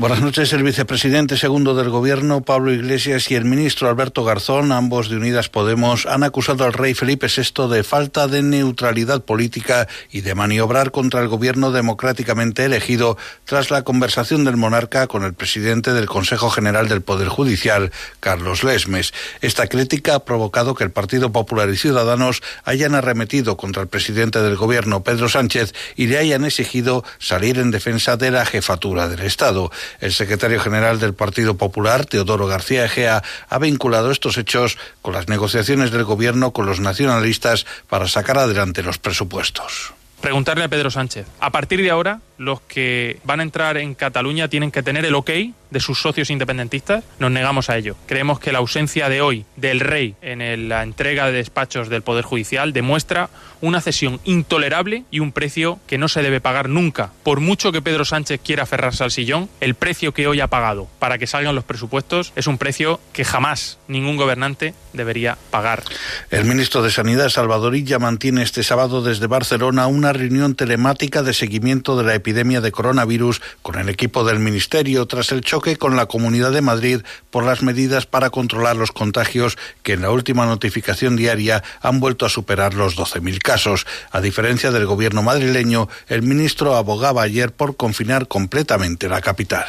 Buenas noches. El vicepresidente segundo del Gobierno, Pablo Iglesias, y el ministro Alberto Garzón, ambos de Unidas Podemos, han acusado al rey Felipe VI de falta de neutralidad política y de maniobrar contra el Gobierno democráticamente elegido tras la conversación del monarca con el presidente del Consejo General del Poder Judicial, Carlos Lesmes. Esta crítica ha provocado que el Partido Popular y Ciudadanos hayan arremetido contra el presidente del Gobierno, Pedro Sánchez, y le hayan exigido salir en defensa de la jefatura del Estado. El secretario general del Partido Popular, Teodoro García Egea, ha vinculado estos hechos con las negociaciones del Gobierno con los nacionalistas para sacar adelante los presupuestos preguntarle a Pedro Sánchez. A partir de ahora, los que van a entrar en Cataluña tienen que tener el ok de sus socios independentistas, nos negamos a ello. Creemos que la ausencia de hoy del rey en la entrega de despachos del Poder Judicial demuestra una cesión intolerable y un precio que no se debe pagar nunca. Por mucho que Pedro Sánchez quiera aferrarse al sillón, el precio que hoy ha pagado para que salgan los presupuestos es un precio que jamás ningún gobernante debería pagar. El ministro de Sanidad, Salvador Illa, mantiene este sábado desde Barcelona una reunión telemática de seguimiento de la epidemia de coronavirus con el equipo del ministerio tras el choque con la Comunidad de Madrid por las medidas para controlar los contagios que en la última notificación diaria han vuelto a superar los 12.000 casos. A diferencia del gobierno madrileño, el ministro abogaba ayer por confinar completamente la capital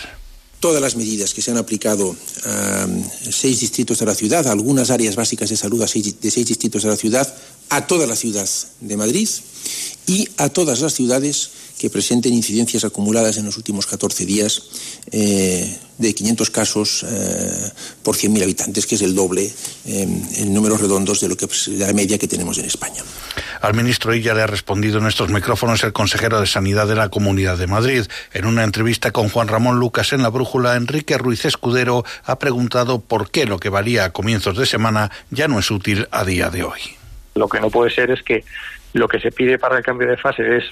todas las medidas que se han aplicado a seis distritos de la ciudad, a algunas áreas básicas de salud de seis distritos de la ciudad, a toda la ciudad de Madrid y a todas las ciudades que presenten incidencias acumuladas en los últimos 14 días eh, de 500 casos eh, por 100.000 habitantes, que es el doble eh, en números redondos de lo que de la media que tenemos en España. Al ministro Illa le ha respondido en estos micrófonos el consejero de Sanidad de la Comunidad de Madrid. En una entrevista con Juan Ramón Lucas en La Brújula, Enrique Ruiz Escudero ha preguntado por qué lo que valía a comienzos de semana ya no es útil a día de hoy. Lo que no puede ser es que lo que se pide para el cambio de fase es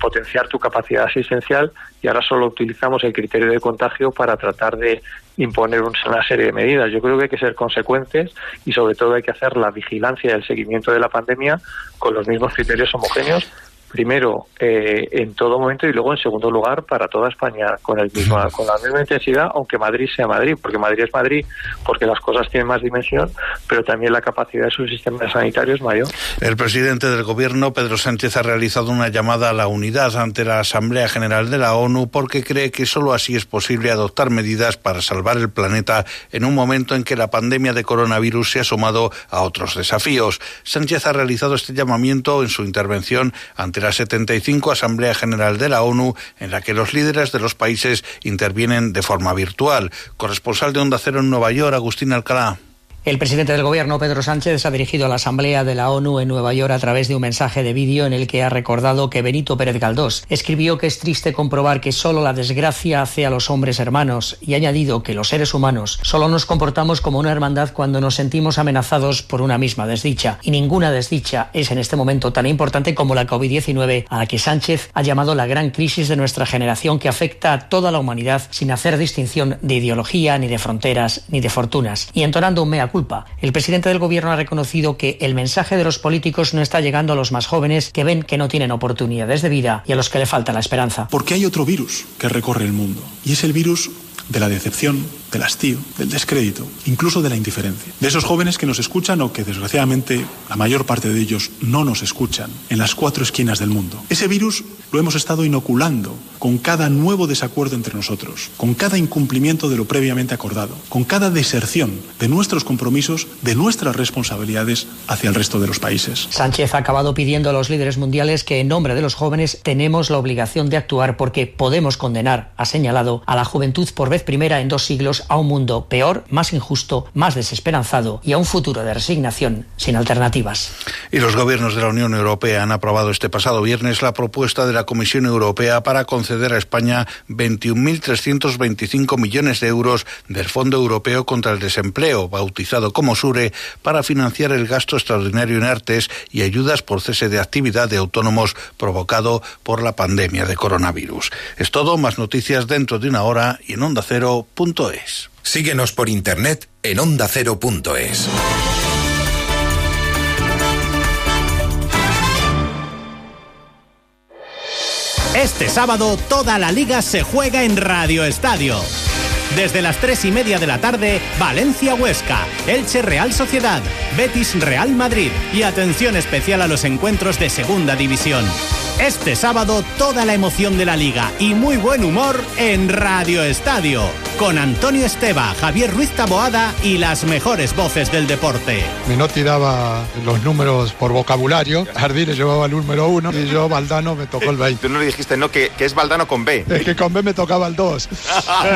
potenciar tu capacidad asistencial y ahora solo utilizamos el criterio de contagio para tratar de imponer una serie de medidas. Yo creo que hay que ser consecuentes y sobre todo hay que hacer la vigilancia y el seguimiento de la pandemia con los mismos criterios homogéneos primero eh, en todo momento y luego en segundo lugar para toda España con el mismo, con la misma intensidad aunque Madrid sea Madrid porque Madrid es Madrid porque las cosas tienen más dimensión pero también la capacidad de su sistema sanitario es mayor. El presidente del gobierno Pedro Sánchez ha realizado una llamada a la unidad ante la Asamblea General de la ONU porque cree que solo así es posible adoptar medidas para salvar el planeta en un momento en que la pandemia de coronavirus se ha sumado a otros desafíos. Sánchez ha realizado este llamamiento en su intervención ante la 75 Asamblea General de la ONU, en la que los líderes de los países intervienen de forma virtual. Corresponsal de Onda Cero en Nueva York, Agustín Alcalá. El presidente del gobierno, Pedro Sánchez, ha dirigido a la Asamblea de la ONU en Nueva York a través de un mensaje de vídeo en el que ha recordado que Benito Pérez Galdós escribió que es triste comprobar que solo la desgracia hace a los hombres hermanos y ha añadido que los seres humanos solo nos comportamos como una hermandad cuando nos sentimos amenazados por una misma desdicha. Y ninguna desdicha es en este momento tan importante como la COVID-19 a la que Sánchez ha llamado la gran crisis de nuestra generación que afecta a toda la humanidad sin hacer distinción de ideología, ni de fronteras, ni de fortunas. Y entonando un mea culpa. El presidente del gobierno ha reconocido que el mensaje de los políticos no está llegando a los más jóvenes que ven que no tienen oportunidades de vida y a los que le falta la esperanza. Porque hay otro virus que recorre el mundo y es el virus de la decepción, del hastío, del descrédito, incluso de la indiferencia. De esos jóvenes que nos escuchan o que desgraciadamente la mayor parte de ellos no nos escuchan en las cuatro esquinas del mundo. Ese virus lo hemos estado inoculando con cada nuevo desacuerdo entre nosotros, con cada incumplimiento de lo previamente acordado, con cada deserción de nuestros compromisos, de nuestras responsabilidades hacia el resto de los países. Sánchez ha acabado pidiendo a los líderes mundiales que en nombre de los jóvenes tenemos la obligación de actuar porque podemos condenar, ha señalado, a la juventud por vez primera en dos siglos a un mundo peor, más injusto, más desesperanzado y a un futuro de resignación sin alternativas. Y los gobiernos de la Unión Europea han aprobado este pasado viernes la propuesta de la Comisión Europea para conceder a España 21.325 millones de euros del Fondo Europeo contra el Desempleo, bautizado como SURE, para financiar el gasto extraordinario en artes y ayudas por cese de actividad de autónomos provocado por la pandemia de coronavirus. Es todo, más noticias dentro de una hora y en onda cero.es. Síguenos por internet en ondacero.es. Este sábado toda la liga se juega en Radio Estadio. Desde las 3 y media de la tarde, Valencia Huesca, Elche Real Sociedad, Betis Real Madrid y atención especial a los encuentros de Segunda División. Este sábado toda la emoción de la liga y muy buen humor en Radio Estadio, con Antonio Esteba, Javier Ruiz Taboada y las mejores voces del deporte. Menotti daba los números por vocabulario, Jardines llevaba el número uno y yo, Valdano, me tocó el 20. Tú no le dijiste, no, que, que es Valdano con B. Es que con B me tocaba el 2.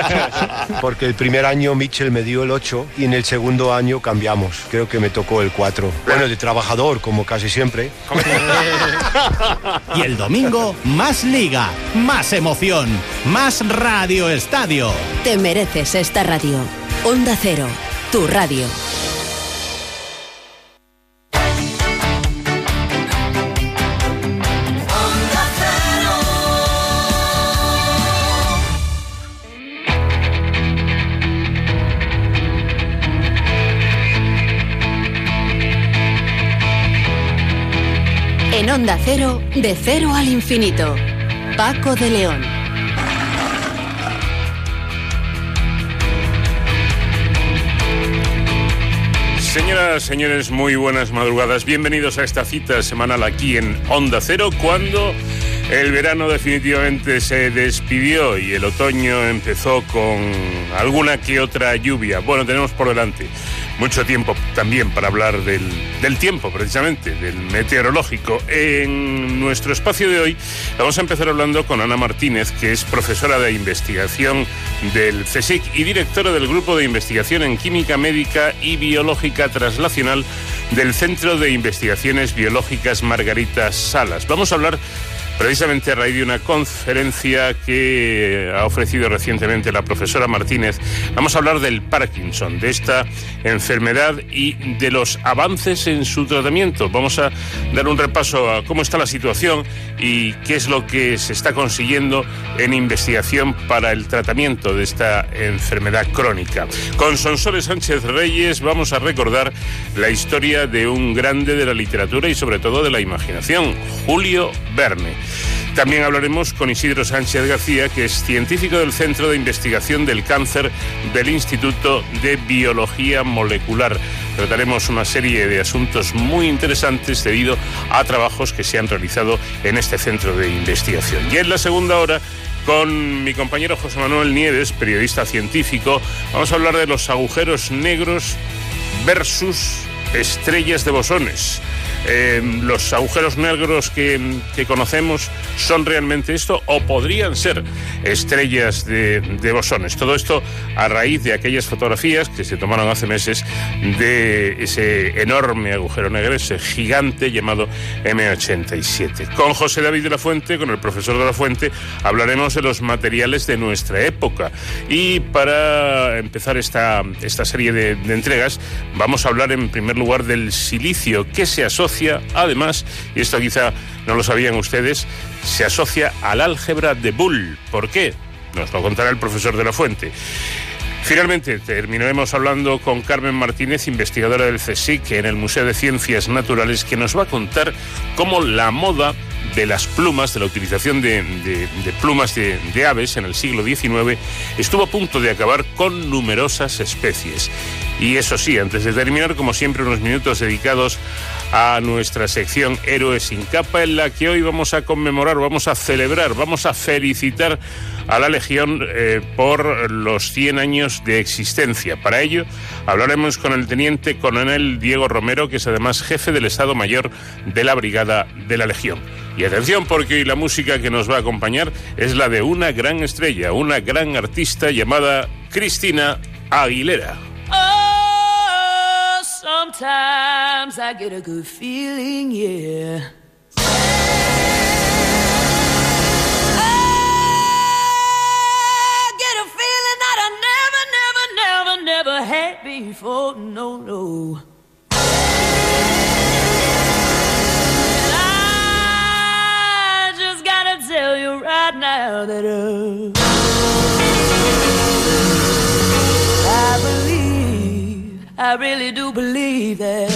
Porque el primer año Mitchell me dio el 8 y en el segundo año cambiamos. Creo que me tocó el 4. Bueno, de trabajador, como casi siempre. y el domingo, más liga, más emoción, más Radio Estadio. Te mereces esta radio. Onda Cero, tu radio. Onda Cero, de cero al infinito. Paco de León. Señoras, señores, muy buenas madrugadas. Bienvenidos a esta cita semanal aquí en Onda Cero, cuando el verano definitivamente se despidió y el otoño empezó con alguna que otra lluvia. Bueno, tenemos por delante mucho tiempo también para hablar del, del, tiempo, precisamente, del meteorológico. En nuestro espacio de hoy vamos a empezar hablando con Ana Martínez, que es profesora de investigación del CSIC y directora del Grupo de Investigación en Química Médica y Biológica Translacional del Centro de Investigaciones Biológicas Margarita Salas. Vamos a hablar precisamente a raíz de una conferencia que ha ofrecido recientemente la profesora Martínez, vamos a hablar del Parkinson, de esta enfermedad y de los avances en su tratamiento. Vamos a dar un repaso a cómo está la situación y qué es lo que se está consiguiendo en investigación para el tratamiento de esta enfermedad crónica. Con Sonsoles Sánchez Reyes vamos a recordar la historia de un grande de la literatura y sobre todo de la imaginación, Julio Verne. También hablaremos con Isidro Sánchez García, que es científico del Centro de Investigación del Cáncer del Instituto de Biología Molecular. Trataremos una serie de asuntos muy interesantes debido a trabajos que se han realizado en este centro de investigación. Y en la segunda hora con mi compañero José Manuel Nieves, periodista científico, vamos a hablar de los agujeros negros versus estrellas de bosones. Eh, los agujeros negros que, que, conocemos son realmente esto o podrían ser estrellas de, de, bosones. Todo esto a raíz de aquellas fotografías que se tomaron hace meses de ese enorme agujero negro, ese gigante llamado M87. Con José David de la Fuente, con el profesor de la Fuente, hablaremos de los materiales de nuestra época. Y para empezar esta, esta serie de, de entregas, vamos a hablar en primer lugar del silicio que se además, y esto quizá no lo sabían ustedes, se asocia al álgebra de Bull. ¿Por qué? Nos lo contará el profesor de la Fuente. Finalmente, terminaremos hablando con Carmen Martínez, investigadora del CSIC en el Museo de Ciencias Naturales, que nos va a contar cómo la moda de las plumas, de la utilización de, plumas de, aves en el siglo XIX, estuvo a punto de acabar con numerosas especies. Y eso sí, antes de terminar, como siempre, unos minutos dedicados a nuestra sección Héroes sin capa, en la que hoy vamos a conmemorar, vamos a celebrar, vamos a felicitar a la Legión eh, por los 100 años de existencia. Para ello, hablaremos con el teniente coronel Diego Romero, que es además jefe del Estado Mayor de la Brigada de la Legión. Y atención porque hoy la música que nos va a acompañar es la de una gran estrella, una gran artista llamada Cristina Aguilera. Oh, sometimes I get a good feeling, yeah. I get a feeling that I never, never, never, never had before, no, no. And I just gotta tell you right now that uh, I really do believe that.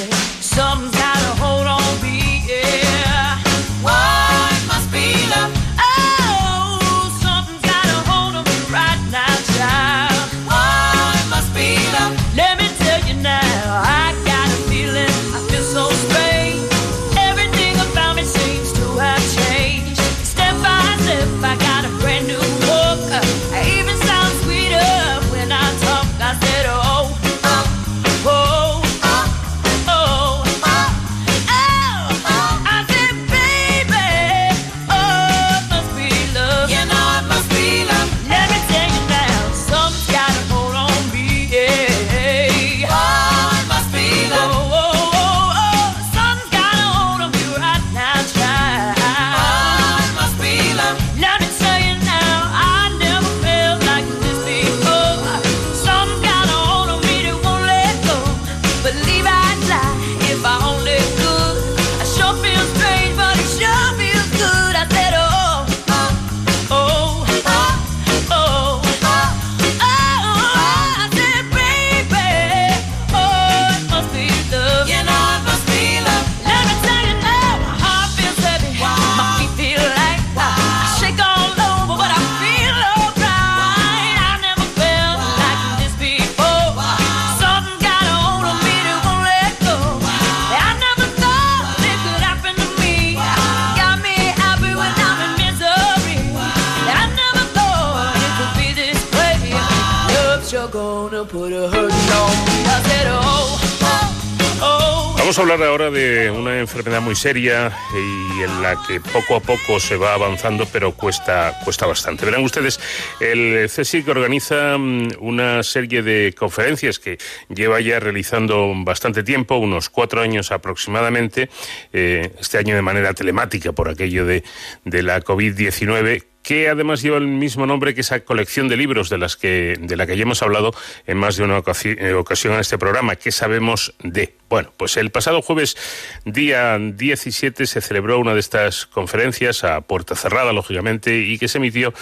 Enfermedad muy seria y en la que poco a poco se va avanzando, pero cuesta, cuesta bastante. Verán ustedes, el CSIC organiza mm, una serie de conferencias que lleva ya realizando bastante tiempo, unos cuatro años aproximadamente, eh, este año de manera telemática por aquello de, de la COVID-19 que además lleva el mismo nombre que esa colección de libros de las que de la que ya hemos hablado en más de una eh, ocasión en este programa. ¿Qué sabemos de? Bueno, pues el pasado jueves, día 17, se celebró una de estas conferencias a puerta cerrada, lógicamente, y que se emitió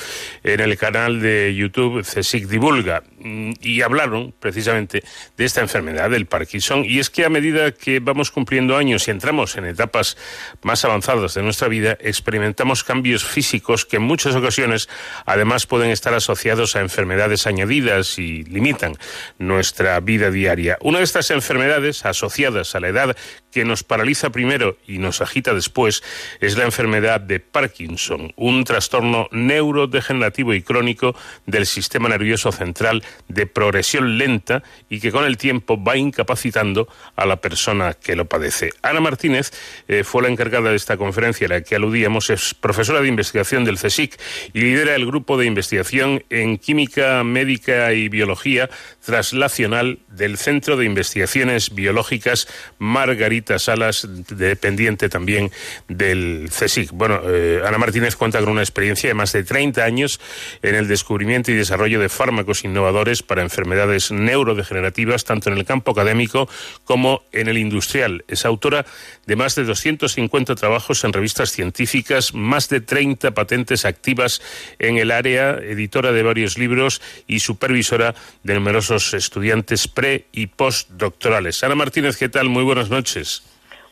en el canal de YouTube CSIC Divulga. Mm, Y hablaron precisamente de esta enfermedad, del Parkinson. Y es que a medida que vamos cumpliendo años y entramos en etapas más avanzadas de nuestra vida, experimentamos cambios físicos que en muchas ocasiones además pueden estar asociados a enfermedades añadidas y limitan nuestra vida diaria. Una de estas enfermedades asociadas a la edad que nos paraliza primero y nos agita después es la enfermedad de Parkinson, un trastorno neurodegenerativo y crónico del sistema nervioso central de progresión lenta y que con el tiempo va incapacitando a la persona que lo padece. Ana Martínez eh, fue la encargada de esta conferencia a la que aludíamos, es profesora de investigación del CSIC y lidera el grupo de investigación en química médica y biología traslacional del Centro de Investigaciones Biológicas Margarita Salas, dependiente también del CSIC. Bueno, eh, Ana Martínez cuenta con una experiencia de más de 30 años en el descubrimiento y desarrollo de fármacos innovadores para enfermedades neurodegenerativas, tanto en el campo académico como en el industrial. Es autora de más de 250 trabajos en revistas científicas, más de 30 patentes activas en el área, editora de varios libros y supervisora de numerosos estudiantes pre y postdoctorales. Ana Martínez, ¿qué tal? Muy buenas noches.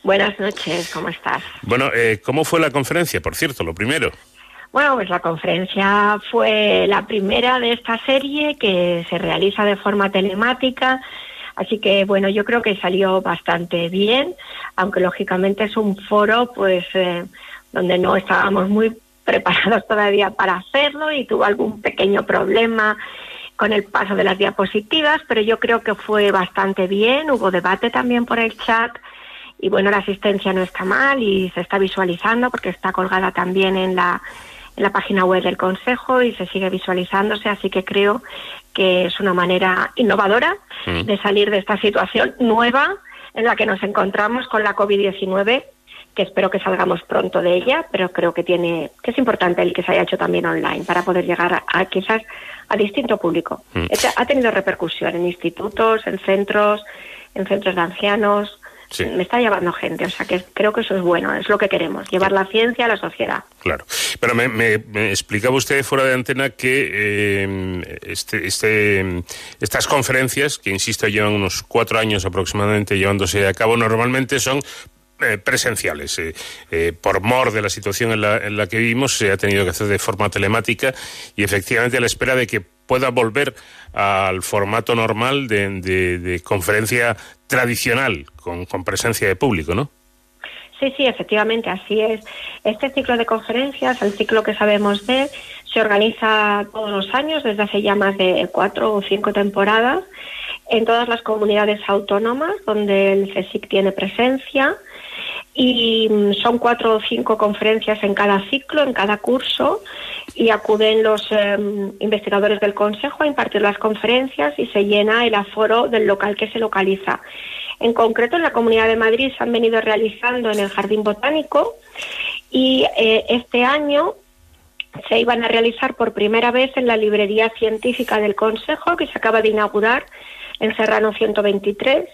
Buenas noches, ¿cómo estás? Bueno, eh, ¿cómo fue la conferencia? Por cierto, lo primero. Bueno, pues la conferencia fue la primera de esta serie que se realiza de forma telemática, así que bueno, yo creo que salió bastante bien, aunque lógicamente es un foro pues eh, donde no estábamos muy preparados todavía para hacerlo y tuvo algún pequeño problema con el paso de las diapositivas, pero yo creo que fue bastante bien, hubo debate también por el chat y bueno, la asistencia no está mal y se está visualizando porque está colgada también en la en la página web del Consejo y se sigue visualizándose, así que creo que es una manera innovadora Mm. de salir de esta situación nueva en la que nos encontramos con la COVID-19, que espero que salgamos pronto de ella, pero creo que tiene que es importante el que se haya hecho también online para poder llegar a, a quizás a distinto público. Mm. Este Ha tenido repercusión en institutos, en centros, en centros de ancianos. Me está llevando gente, o sea que creo que eso es bueno, es lo que queremos, llevar la ciencia a la sociedad. Claro. Pero me, me- me explicaba usted fuera de antena que eh, este, este, estas conferencias, que insisto llevan unos cuatro años aproximadamente llevándose a cabo, normalmente son eh, presenciales. Eh, eh, por mor de la situación en la, en la que vivimos, se ha tenido que hacer de forma telemática y efectivamente a la espera de que pueda volver al formato normal de, de- de conferencia tradicional, con, con presencia de público, ¿no? Sí, sí, efectivamente, así es. Este ciclo de conferencias, el ciclo que sabemos de, se organiza todos los años, desde hace ya más de cuatro o cinco temporadas, en todas las comunidades autónomas donde el CSIC tiene presencia. Y mm, son cuatro o cinco conferencias en cada ciclo, en cada curso, y acuden los eh, investigadores del Consejo a impartir las conferencias y se llena el aforo del local que se localiza. En concreto, en la Comunidad de Madrid se han venido realizando en el Jardín Botánico y eh, este año se iban a realizar por primera vez en la librería científica del Consejo, que se acaba de inaugurar en Serrano 123.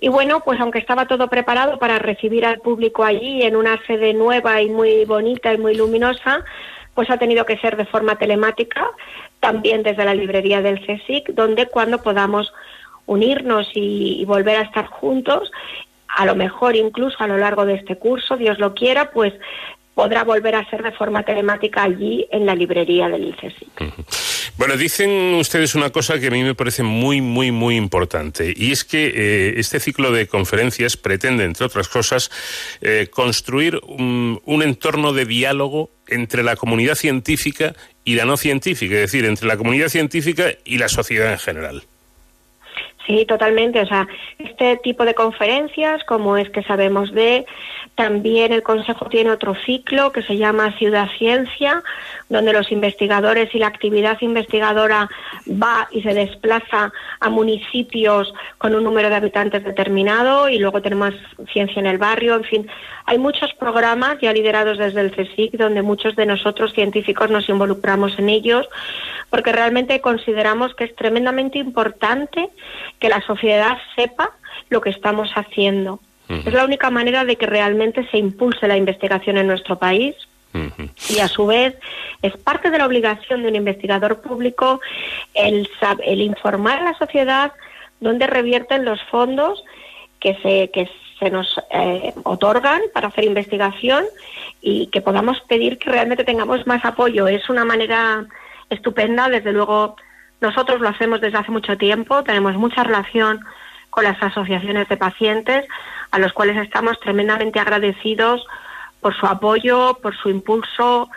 Y bueno, pues aunque estaba todo preparado para recibir al público allí en una sede nueva y muy bonita y muy luminosa, pues ha tenido que ser de forma telemática, también desde la librería del CSIC, donde cuando podamos unirnos y, y volver a estar juntos, a lo mejor incluso a lo largo de este curso, Dios lo quiera, pues podrá volver a ser de forma telemática allí en la librería del CSIC. Bueno, dicen ustedes una cosa que a mí me parece muy, muy, muy importante, y es que eh, este ciclo de conferencias pretende, entre otras cosas, eh, construir un, un entorno de diálogo entre la comunidad científica y la no científica, es decir, entre la comunidad científica y la sociedad en general. Sí, totalmente. O sea, este tipo de conferencias, como es que sabemos de, también el Consejo tiene otro ciclo que se llama Ciudad Ciencia, donde los investigadores y la actividad investigadora va y se desplaza a municipios con un número de habitantes determinado y luego tenemos Ciencia en el Barrio, en fin. Hay muchos programas ya liderados desde el CSIC donde muchos de nosotros científicos nos involucramos en ellos porque realmente consideramos que es tremendamente importante que la sociedad sepa lo que estamos haciendo. Es la única manera de que realmente se impulse la investigación en nuestro país. Y a su vez es parte de la obligación de un investigador público el, el informar a la sociedad dónde revierten los fondos que se, que se nos eh, otorgan para hacer investigación y que podamos pedir que realmente tengamos más apoyo. Es una manera estupenda, desde luego nosotros lo hacemos desde hace mucho tiempo, tenemos mucha relación con las asociaciones de pacientes, a los cuales estamos tremendamente agradecidos por su apoyo, por su impulso,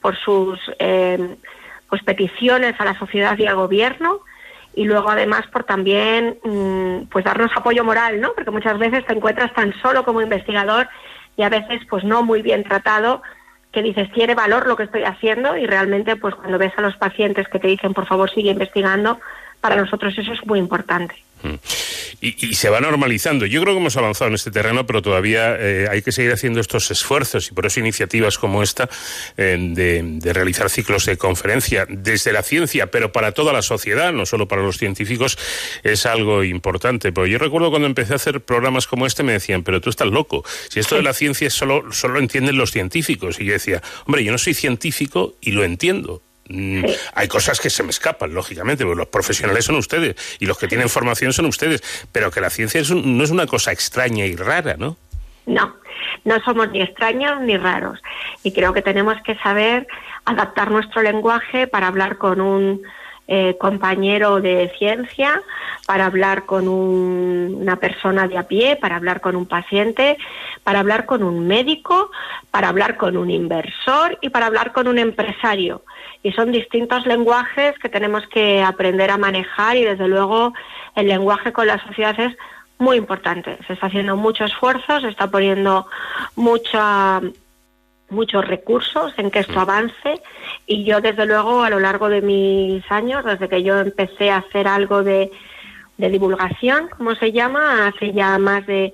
por sus eh, pues peticiones a la sociedad y al gobierno y luego además por también mm, pues darnos apoyo moral, ¿no? Porque muchas veces te encuentras tan solo como investigador y a veces pues no muy bien tratado que dices tiene valor lo que estoy haciendo y realmente pues cuando ves a los pacientes que te dicen por favor sigue investigando para nosotros eso es muy importante. Y, y se va normalizando. Yo creo que hemos avanzado en este terreno, pero todavía eh, hay que seguir haciendo estos esfuerzos y por eso iniciativas como esta eh, de, de realizar ciclos de conferencia desde la ciencia, pero para toda la sociedad, no solo para los científicos, es algo importante. Pero yo recuerdo cuando empecé a hacer programas como este me decían, pero tú estás loco. Si esto de la ciencia solo, solo lo entienden los científicos. Y yo decía, hombre, yo no soy científico y lo entiendo. Mm, Hay cosas que se me escapan, lógicamente, porque los profesionales son ustedes y los que tienen formación son ustedes, pero que la ciencia es un- no es una cosa extraña y rara, ¿no? No, no somos ni extraños ni raros. Y creo que tenemos que saber adaptar nuestro lenguaje para hablar con un eh, compañero de ciencia, para hablar con un- una persona de a pie, para hablar con un paciente, para hablar con un médico, para hablar con un inversor y para hablar con un empresario. Y son distintos lenguajes que tenemos que aprender a manejar y desde luego el lenguaje con la sociedad es muy importante. Se está haciendo mucho esfuerzo, se está poniendo mucha, muchos recursos en que esto avance y yo desde luego a lo largo de mis años, desde que yo empecé a hacer algo de, de divulgación, como se llama, hace ya más de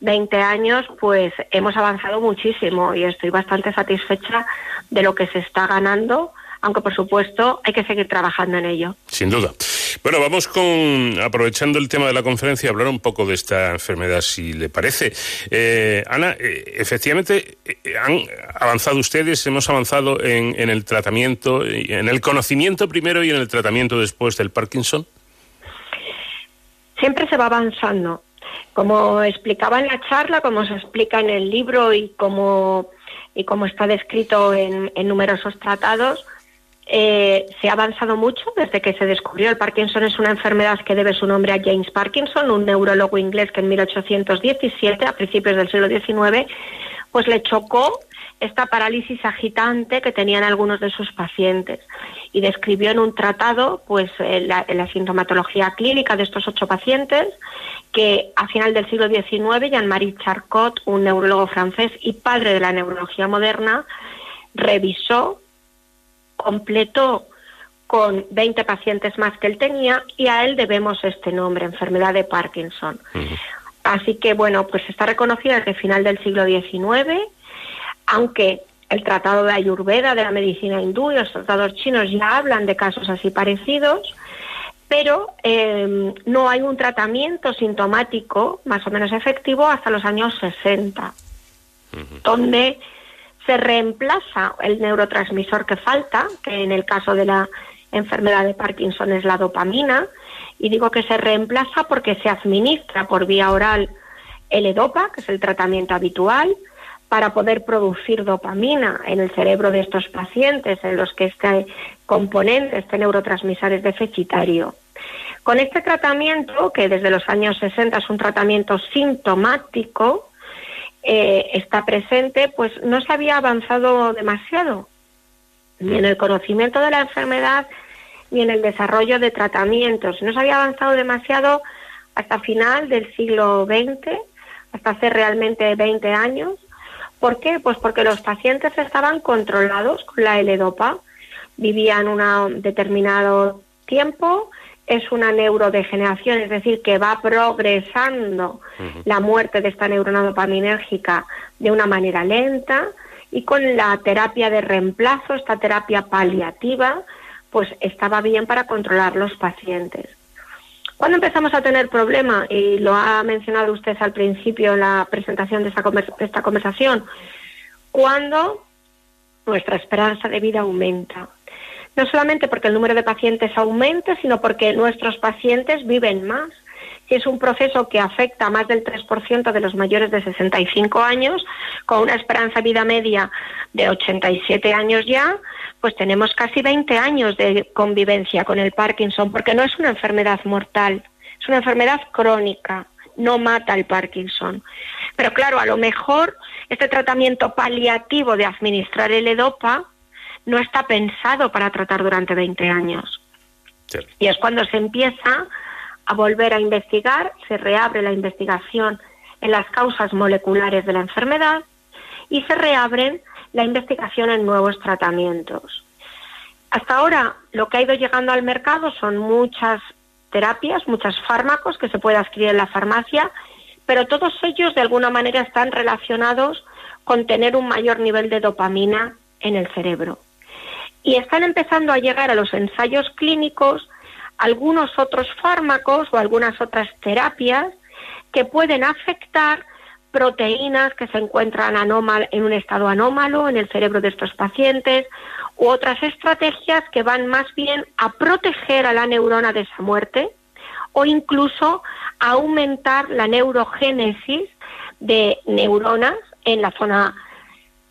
20 años, pues hemos avanzado muchísimo y estoy bastante satisfecha de lo que se está ganando, aunque por supuesto hay que seguir trabajando en ello. Sin duda. Bueno, vamos con, aprovechando el tema de la conferencia, a hablar un poco de esta enfermedad, si le parece. Eh, Ana, eh, efectivamente, eh, han avanzado ustedes, hemos avanzado en, en el tratamiento, en el conocimiento primero y en el tratamiento después del Parkinson. Siempre se va avanzando. Como explicaba en la charla, como se explica en el libro y como, y como está descrito en, en numerosos tratados, eh, se ha avanzado mucho desde que se descubrió. El Parkinson es una enfermedad que debe su nombre a James Parkinson, un neurólogo inglés que en 1817, a principios del siglo XIX, pues le chocó esta parálisis agitante que tenían algunos de sus pacientes y describió en un tratado pues eh, la, la sintomatología clínica de estos ocho pacientes que a final del siglo XIX Jean-Marie Charcot, un neurólogo francés y padre de la neurología moderna, revisó, completó con 20 pacientes más que él tenía y a él debemos este nombre, enfermedad de Parkinson. Así que bueno, pues está reconocida desde el final del siglo XIX, aunque el tratado de Ayurveda, de la medicina hindú y los tratados chinos ya hablan de casos así parecidos, pero eh, no hay un tratamiento sintomático más o menos efectivo hasta los años 60, donde se reemplaza el neurotransmisor que falta, que en el caso de la enfermedad de Parkinson es la dopamina, y digo que se reemplaza porque se administra por vía oral el EDOPA, que es el tratamiento habitual, para poder producir dopamina en el cerebro de estos pacientes en los que este componente, este neurotransmisor es deficitario. Con este tratamiento, que desde los años 60 es un tratamiento sintomático, eh, está presente, pues no se había avanzado demasiado, ni en el conocimiento de la enfermedad, ni en el desarrollo de tratamientos. No se había avanzado demasiado hasta final del siglo XX, hasta hace realmente 20 años. ¿Por qué? Pues porque los pacientes estaban controlados con la L-Dopa, vivían un determinado tiempo, es una neurodegeneración, es decir, que va progresando la muerte de esta neurona dopaminérgica de una manera lenta y con la terapia de reemplazo, esta terapia paliativa, pues estaba bien para controlar los pacientes. Cuando empezamos a tener problemas, y lo ha mencionado usted al principio en la presentación de esta, de esta conversación, cuando nuestra esperanza de vida aumenta. No solamente porque el número de pacientes aumente, sino porque nuestros pacientes viven más. Si es un proceso que afecta a más del 3% de los mayores de 65 años, con una esperanza de vida media de 87 años ya, pues tenemos casi 20 años de convivencia con el Parkinson, porque no es una enfermedad mortal, es una enfermedad crónica, no mata el Parkinson. Pero claro, a lo mejor este tratamiento paliativo de administrar el EDOPA no está pensado para tratar durante 20 años. Y es cuando se empieza a volver a investigar, se reabre la investigación en las causas moleculares de la enfermedad y se reabren la investigación en nuevos tratamientos. Hasta ahora lo que ha ido llegando al mercado son muchas terapias, muchos fármacos que se puede adquirir en la farmacia, pero todos ellos de alguna manera están relacionados con tener un mayor nivel de dopamina en el cerebro. Y están empezando a llegar a los ensayos clínicos algunos otros fármacos o algunas otras terapias que pueden afectar proteínas que se encuentran anómal- en un estado anómalo en el cerebro de estos pacientes u otras estrategias que van más bien a proteger a la neurona de esa muerte o incluso a aumentar la neurogénesis de neuronas en la zona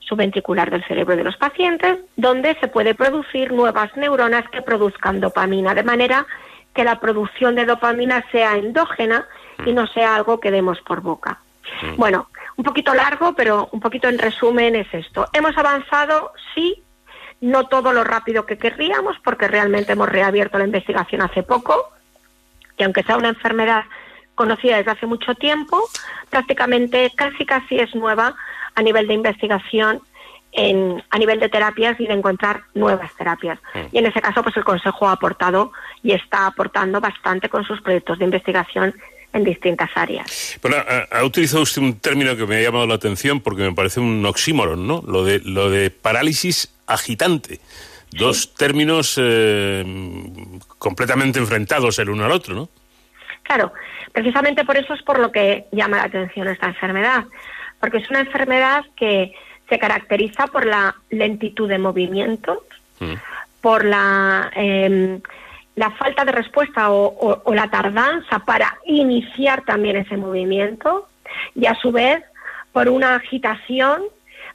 subventricular del cerebro de los pacientes, donde se puede producir nuevas neuronas que produzcan dopamina, de manera que la producción de dopamina sea endógena y no sea algo que demos por boca. Bueno, un poquito largo, pero un poquito en resumen es esto. Hemos avanzado, sí, no todo lo rápido que querríamos, porque realmente hemos reabierto la investigación hace poco, y aunque sea una enfermedad conocida desde hace mucho tiempo, prácticamente casi casi es nueva a nivel de investigación, en, a nivel de terapias y de encontrar nuevas terapias. Y en ese caso, pues el Consejo ha aportado y está aportando bastante con sus proyectos de investigación en distintas áreas. Bueno, ha, ha utilizado usted un término que me ha llamado la atención porque me parece un oxímoron, ¿no? Lo de, lo de parálisis agitante. Dos términos eh, completamente enfrentados el uno al otro, ¿no? Claro, precisamente por eso es por lo que llama la atención esta enfermedad, porque es una enfermedad que se caracteriza por la lentitud de movimiento, por la, eh, la falta de respuesta o, o- o la tardanza para iniciar también ese movimiento y a su vez por una agitación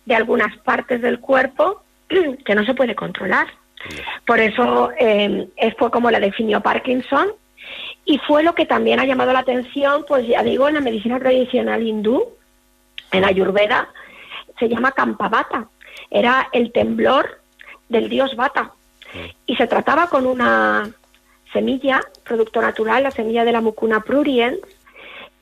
de algunas partes del cuerpo que no se puede controlar. Por eso eh, fue como la definió Parkinson y fue lo que también ha llamado la atención, pues ya digo, en la medicina tradicional hindú, en Ayurveda, se llama Kampavata. Era el temblor del dios Vata. Y se trataba con una semilla, producto natural, la semilla de la Mucuna pruriens,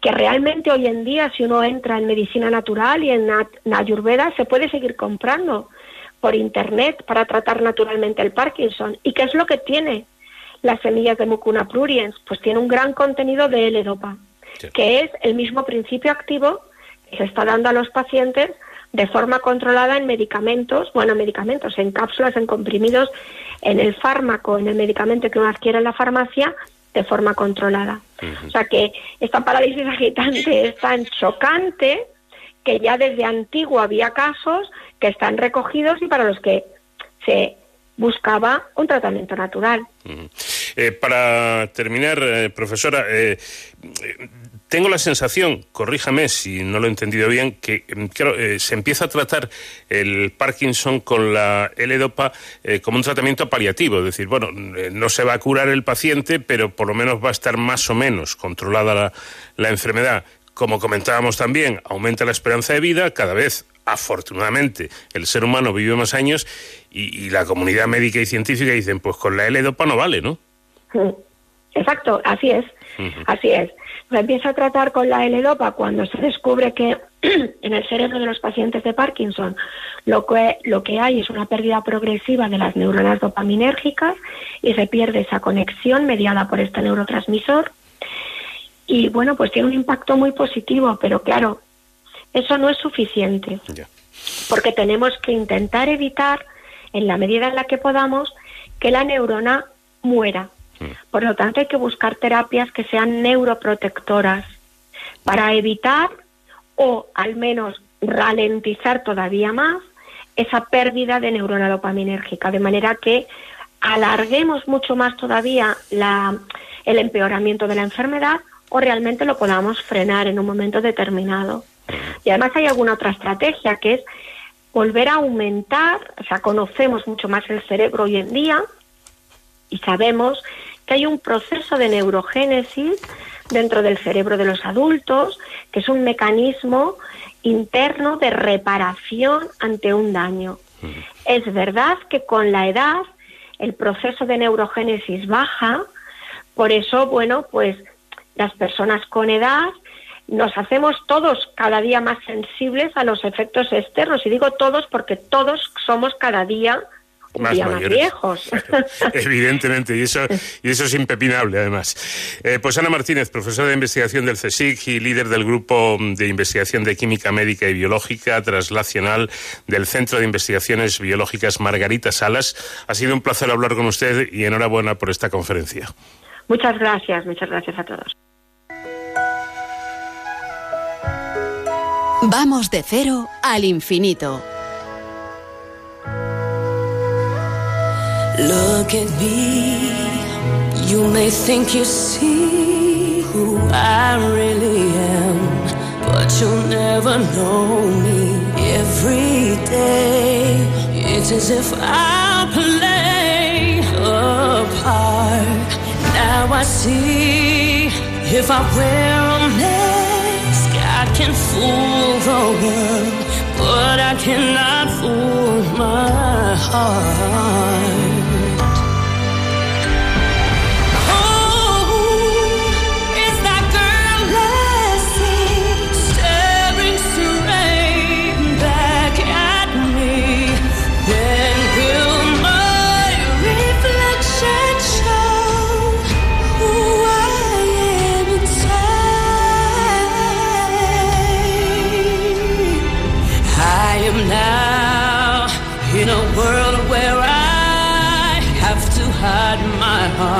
que realmente hoy en día, si uno entra en medicina natural y en, Ayurveda, se puede seguir comprando por internet para tratar naturalmente el Parkinson. ¿Y qué es lo que tiene las semillas de Mucuna pruriens? Pues tiene un gran contenido de L-Dopa, que es el mismo principio activo se está dando a los pacientes de forma controlada en medicamentos, bueno, medicamentos, en cápsulas, en comprimidos, en el fármaco, en el medicamento que uno adquiere en la farmacia, de forma controlada. O sea que esta parálisis agitante es tan chocante que ya desde antiguo había casos que están recogidos y para los que se buscaba un tratamiento natural. Eh, para terminar, eh, profesora, eh, tengo la sensación, corríjame si no lo he entendido bien, que mm, claro, eh, se empieza a tratar el Parkinson con la L-Dopa eh, como un tratamiento paliativo, es decir, bueno, eh, no se va a curar el paciente, pero por lo menos va a estar más o menos controlada la, la enfermedad. Como comentábamos también, aumenta la esperanza de vida, cada vez afortunadamente el ser humano vive más años y, y la comunidad médica y científica dicen, pues con la L-Dopa no vale, ¿no? Mm. Exacto, así es. Así es. Empieza a tratar con la L-Dopa cuando se descubre que en el cerebro de los pacientes de Parkinson lo que, lo que hay es una pérdida progresiva de las neuronas dopaminérgicas y se pierde esa conexión mediada por este neurotransmisor. Y bueno, pues tiene un impacto muy positivo, pero claro, eso no es suficiente. Porque tenemos que intentar evitar, en la medida en la que podamos, que la neurona muera. Por lo tanto, hay que buscar terapias que sean neuroprotectoras para evitar o al menos ralentizar todavía más esa pérdida de neurona dopaminérgica, de manera que alarguemos mucho más todavía la- el empeoramiento de la enfermedad o realmente lo podamos frenar en un momento determinado. Y además hay alguna otra estrategia que es volver a aumentar, o sea, conocemos mucho más el cerebro hoy en día y sabemos que hay un proceso de neurogénesis dentro del cerebro de los adultos, que es un mecanismo interno de reparación ante un daño. Es verdad que con la edad el proceso de neurogénesis baja, por eso, bueno, pues las personas con edad nos hacemos todos cada día más sensibles a los efectos externos. Y digo todos porque todos somos cada día Más más mayores. viejos. Evidentemente, y eso, y eso es impepinable, además. Eh, pues Ana Martínez, profesora de investigación del CSIC y líder del grupo de investigación de química médica y biológica translacional del Centro de Investigaciones Biológicas Margarita Salas. Ha sido un placer hablar con usted y enhorabuena por esta conferencia. Muchas gracias, muchas gracias a todos. Vamos de cero al infinito. Look at me. You may think you see who I really am, but you'll never know me. Every day, it's as if I play a part. Now I see if I wear a mask, I can fool the world, but I cannot fool my heart.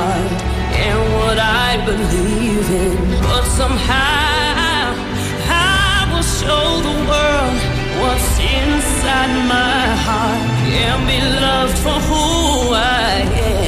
Heart and what I believe in. But somehow I will show the world what's inside my heart and be loved for who I am.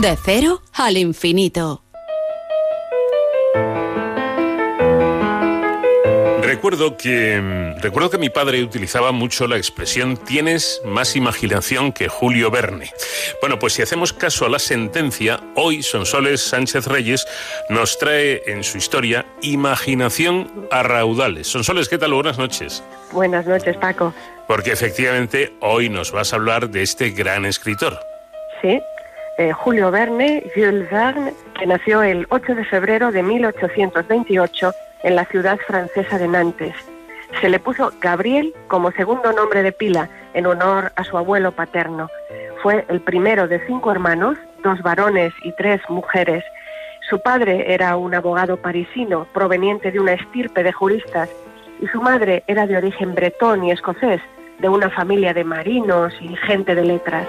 De cero al infinito. Recuerdo que mm, recuerdo que mi padre utilizaba mucho la expresión tienes más imaginación que Julio Verne. Bueno, pues si hacemos caso a la sentencia, hoy Sonsoles Sánchez Reyes nos trae en su historia imaginación a raudales. Sonsoles, ¿qué tal? Buenas noches. Buenas noches, Paco. Porque efectivamente hoy nos vas a hablar de este gran escritor. Sí, eh, Julio Verne, Jules Verne, que nació el 8 de febrero de 1828 en la ciudad francesa de Nantes. Se le puso Gabriel como segundo nombre de pila en honor a su abuelo paterno. Fue el primero de cinco hermanos, dos varones y tres mujeres. Su padre era un abogado parisino proveniente de una estirpe de juristas y su madre era de origen bretón y escocés, de una familia de marinos y gente de letras.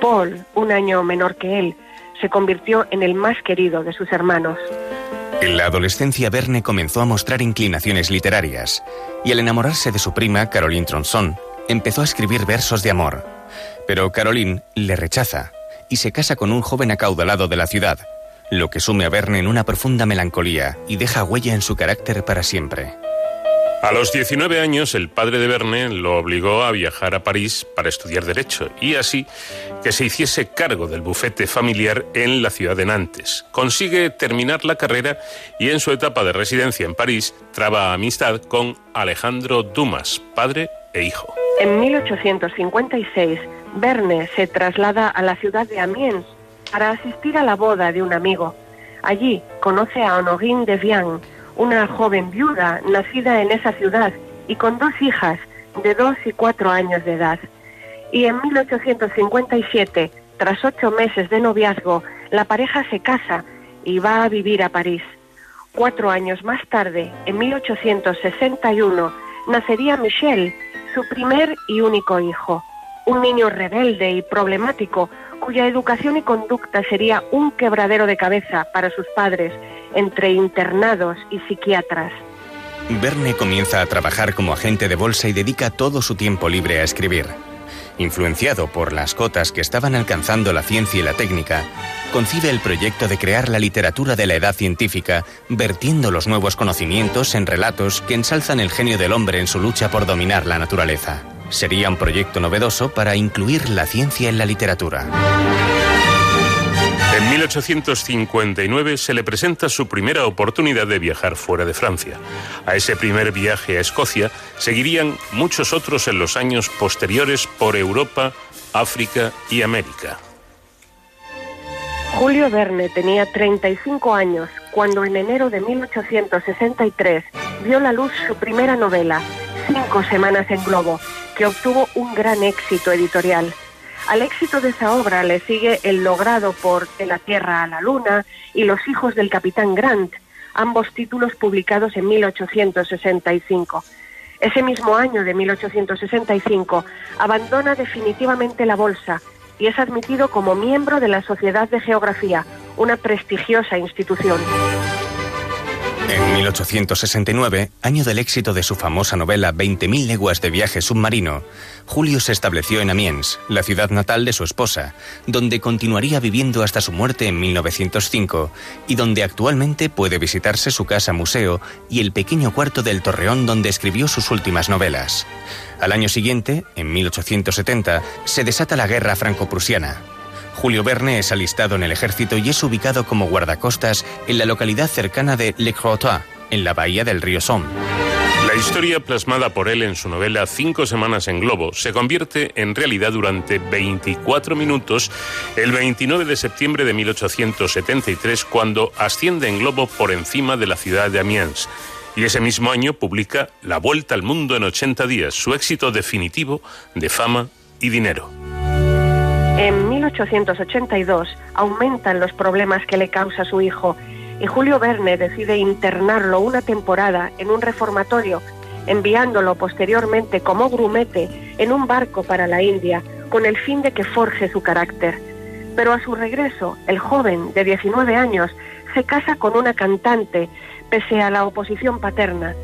Paul, un año menor que él, se convirtió en el más querido de sus hermanos. En la adolescencia, Verne comenzó a mostrar inclinaciones literarias y al enamorarse de su prima, Caroline Tronson, empezó a escribir versos de amor. Pero Caroline le rechaza y se casa con un joven acaudalado de la ciudad, lo que sume a Verne en una profunda melancolía y deja huella en su carácter para siempre. A los 19 años, el padre de Verne lo obligó a viajar a París para estudiar Derecho y así que se hiciese cargo del bufete familiar en la ciudad de Nantes. Consigue terminar la carrera y en su etapa de residencia en París traba amistad con Alejandro Dumas, padre e hijo. En 1856, Verne se traslada a la ciudad de Amiens para asistir a la boda de un amigo. Allí conoce a Honorine de Vian, una joven viuda nacida en esa ciudad y con dos hijas de dos y cuatro años de edad. Y en 1857, tras ocho meses de noviazgo, la pareja se casa y va a vivir a París. Cuatro años más tarde, en 1861, nacería Michel, su primer y único hijo. Un niño rebelde y problemático, cuya educación y conducta sería un quebradero de cabeza para sus padres, entre internados y psiquiatras. Verne comienza a trabajar como agente de bolsa y dedica todo su tiempo libre a escribir. Influenciado por las cotas que estaban alcanzando la ciencia y la técnica, concibe el proyecto de crear la literatura de la edad científica, vertiendo los nuevos conocimientos en relatos que ensalzan el genio del hombre en su lucha por dominar la naturaleza. Sería un proyecto novedoso para incluir la ciencia en la literatura. En 1859 se le presenta su primera oportunidad de viajar fuera de Francia. A ese primer viaje a Escocia seguirían muchos otros en los años posteriores por Europa, África y América. Julio Verne tenía 35 años cuando en enero de 1863 vio la luz su primera novela, Cinco Semanas en Globo, que obtuvo un gran éxito editorial. Al éxito de esa obra le sigue el logrado por De la Tierra a la Luna y Los hijos del Capitán Grant, ambos títulos publicados en 1865. Ese mismo año de 1865 abandona definitivamente la bolsa y es admitido como miembro de la Sociedad de Geografía, una prestigiosa institución. En 1869, año del éxito de su famosa novela 20.000 leguas de viaje submarino, Julio se estableció en Amiens, la ciudad natal de su esposa, donde continuaría viviendo hasta su muerte en 1905 y donde actualmente puede visitarse su casa museo y el pequeño cuarto del Torreón donde escribió sus últimas novelas. Al año siguiente, en 1870, se desata la guerra franco-prusiana. Julio Verne es alistado en el ejército y es ubicado como guardacostas en la localidad cercana de Le Crotoy, en la bahía del río Somme. La historia plasmada por él en su novela Cinco semanas en globo se convierte en realidad durante 24 minutos el 29 de septiembre de 1873 cuando asciende en globo por encima de la ciudad de Amiens. Y ese mismo año publica La Vuelta al Mundo en 80 días, su éxito definitivo de fama y dinero. En 1882 aumentan los problemas que le causa su hijo y Julio Verne decide internarlo una temporada en un reformatorio, enviándolo posteriormente como grumete en un barco para la India con el fin de que forje su carácter. Pero a su regreso, el joven de 19 años se casa con una cantante pese a la oposición paterna.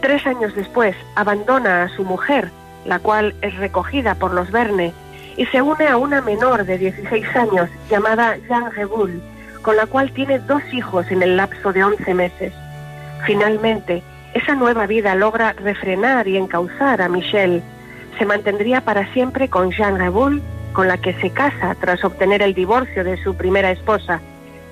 Tres años después abandona a su mujer, la cual es recogida por los Verne, y se une a una menor de 16 años llamada Jean Reboul, con la cual tiene dos hijos en el lapso de 11 meses. Finalmente, esa nueva vida logra refrenar y encauzar a Michelle. Se mantendría para siempre con Jean Reboul, con la que se casa tras obtener el divorcio de su primera esposa.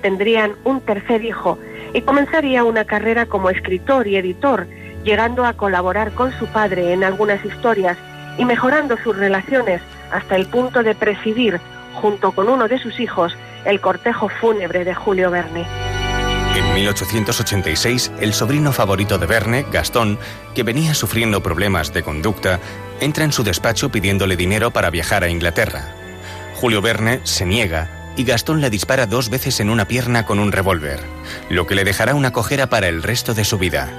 Tendrían un tercer hijo y comenzaría una carrera como escritor y editor, llegando a colaborar con su padre en algunas historias y mejorando sus relaciones hasta el punto de presidir, junto con uno de sus hijos, el cortejo fúnebre de Julio Verne. En 1886, el sobrino favorito de Verne, Gastón, que venía sufriendo problemas de conducta, entra en su despacho pidiéndole dinero para viajar a Inglaterra. Julio Verne se niega y Gastón le dispara dos veces en una pierna con un revólver, lo que le dejará una cojera para el resto de su vida.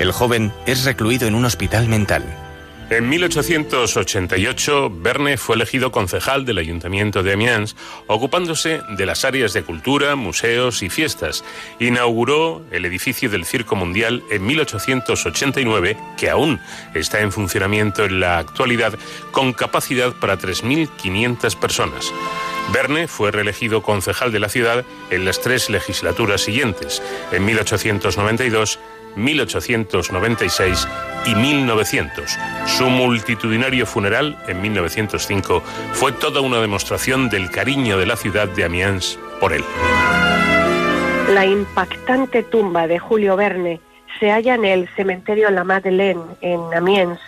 El joven es recluido en un hospital mental. En 1888, Verne fue elegido concejal del Ayuntamiento de Amiens, ocupándose de las áreas de cultura, museos y fiestas. Inauguró el edificio del Circo Mundial en 1889, que aún está en funcionamiento en la actualidad, con capacidad para 3.500 personas. Verne fue reelegido concejal de la ciudad en las tres legislaturas siguientes, en 1892, 1896 y 1900. Su multitudinario funeral en 1905 fue toda una demostración del cariño de la ciudad de Amiens por él. La impactante tumba de Julio Verne se halla en el cementerio La Madeleine, en Amiens.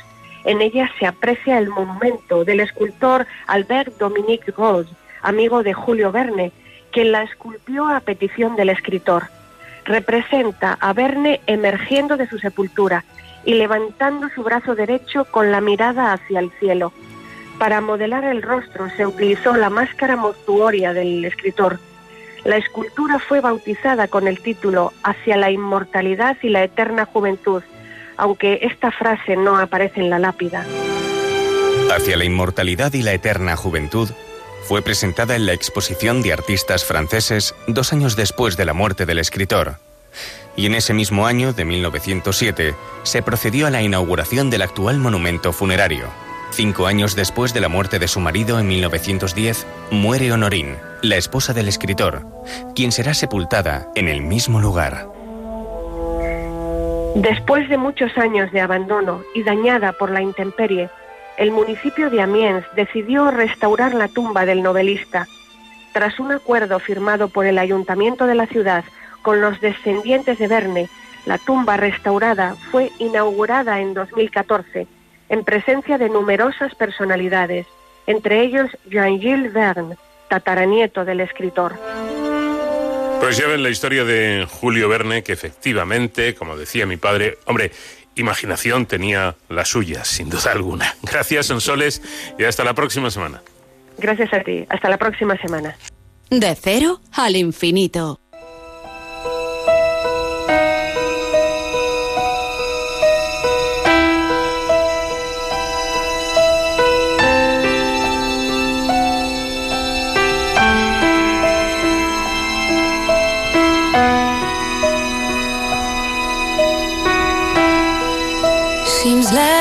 En ella se aprecia el monumento del escultor Albert Dominique Rose, amigo de Julio Verne, quien la esculpió a petición del escritor. Representa a Verne emergiendo de su sepultura y levantando su brazo derecho con la mirada hacia el cielo. Para modelar el rostro se utilizó la máscara mortuoria del escritor. La escultura fue bautizada con el título Hacia la inmortalidad y la eterna juventud, aunque esta frase no aparece en la lápida. Hacia la inmortalidad y la eterna juventud fue presentada en la exposición de artistas franceses dos años después de la muerte del escritor. Y en ese mismo año, de 1907, se procedió a la inauguración del actual monumento funerario. Cinco años después de la muerte de su marido en 1910, muere Honorín, la esposa del escritor, quien será sepultada en el mismo lugar. Después de muchos años de abandono y dañada por la intemperie, el municipio de Amiens decidió restaurar la tumba del novelista. Tras un acuerdo firmado por el ayuntamiento de la ciudad con los descendientes de Verne, la tumba restaurada fue inaugurada en 2014 en presencia de numerosas personalidades, entre ellos Jean-Gilles Verne, tataranieto del escritor. Pues ya ven la historia de Julio Verne, que efectivamente, como decía mi padre, hombre, imaginación tenía la suya, sin duda alguna. Gracias, Sonsoles, y hasta la próxima semana. Gracias a ti. Hasta la próxima semana. De cero al infinito.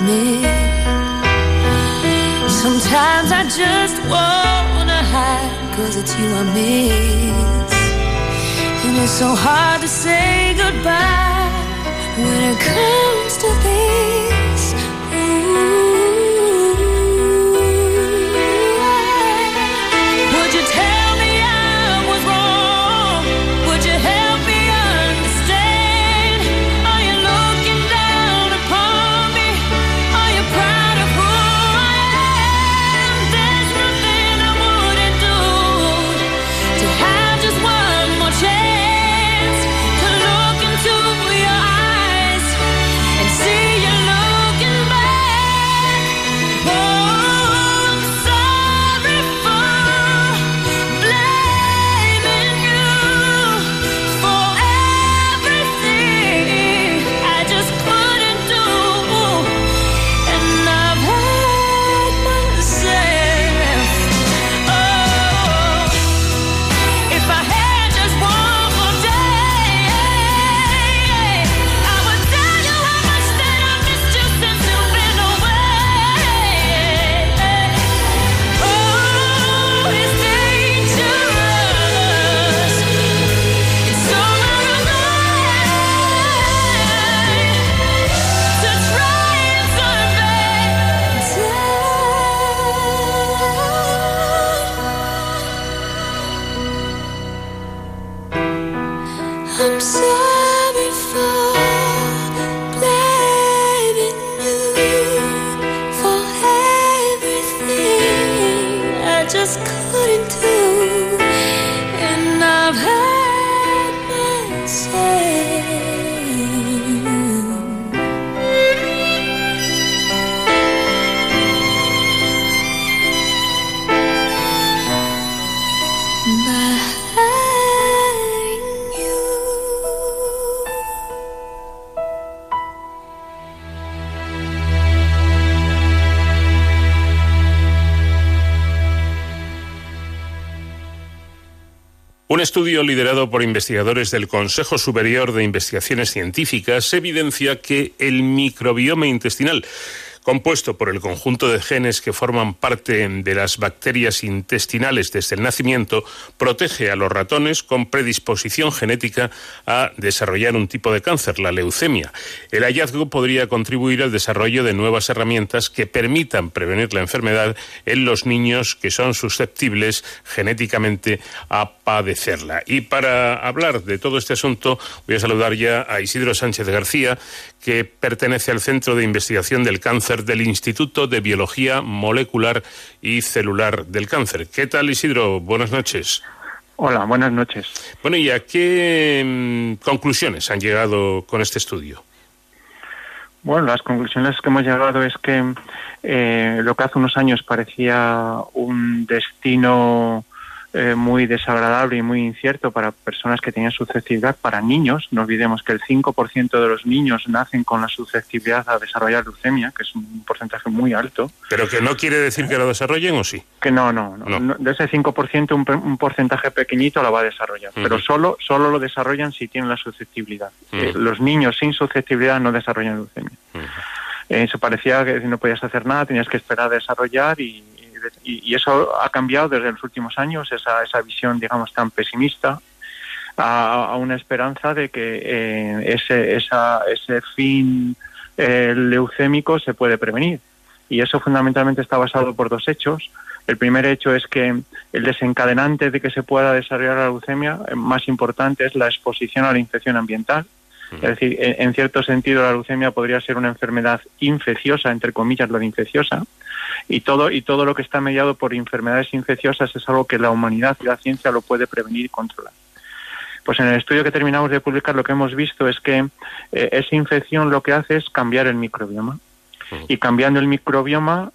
Admit. Sometimes I just wanna hide, cause it's you I miss. And it's so hard to say estudio liderado por investigadores del Consejo Superior de Investigaciones Científicas evidencia que el microbioma intestinal compuesto por el conjunto de genes que forman parte de las bacterias intestinales desde el nacimiento, protege a los ratones con predisposición genética a desarrollar un tipo de cáncer, la leucemia. El hallazgo podría contribuir al desarrollo de nuevas herramientas que permitan prevenir la enfermedad en los niños que son susceptibles genéticamente a padecerla. Y para hablar de todo este asunto, voy a saludar ya a Isidro Sánchez García, que pertenece al Centro de Investigación del Cáncer del Instituto de Biología Molecular y Celular del Cáncer. ¿Qué tal, Isidro? Buenas noches. Hola, buenas noches. Bueno, ¿y a qué mm, conclusiones han llegado con este estudio? Bueno, las conclusiones que hemos llegado es que eh, lo que hace unos años parecía un destino eh, muy desagradable y muy incierto para personas que tenían susceptibilidad, para niños, no olvidemos que el 5% de los niños nacen con la susceptibilidad a desarrollar leucemia, que es un porcentaje muy alto. ¿Pero que no quiere decir que lo desarrollen o sí? Que no, no, no. no- de ese 5% un, un porcentaje pequeñito lo va a desarrollar, pero solo, solo lo desarrollan si tienen la susceptibilidad. Eh, los niños sin susceptibilidad no desarrollan leucemia. Eh, Eso parecía que no podías hacer nada, tenías que esperar a desarrollar y, y- y eso ha cambiado desde los últimos años, esa, esa visión, digamos, tan pesimista a, a una esperanza de que eh, ese, esa, ese fin eh, leucémico se puede prevenir. Y eso fundamentalmente está basado por dos hechos. El primer hecho es que el desencadenante de que se pueda desarrollar la leucemia más importante es la exposición a la infección ambiental. Es decir, en, en cierto sentido la leucemia podría ser una enfermedad infecciosa, entre comillas, lo de infecciosa, y todo, y todo lo que está mediado por enfermedades infecciosas es algo que la humanidad y la ciencia lo puede prevenir y controlar. Pues en el estudio que terminamos de publicar lo que hemos visto es que eh, esa infección lo que hace es cambiar el microbioma. Y cambiando el microbioma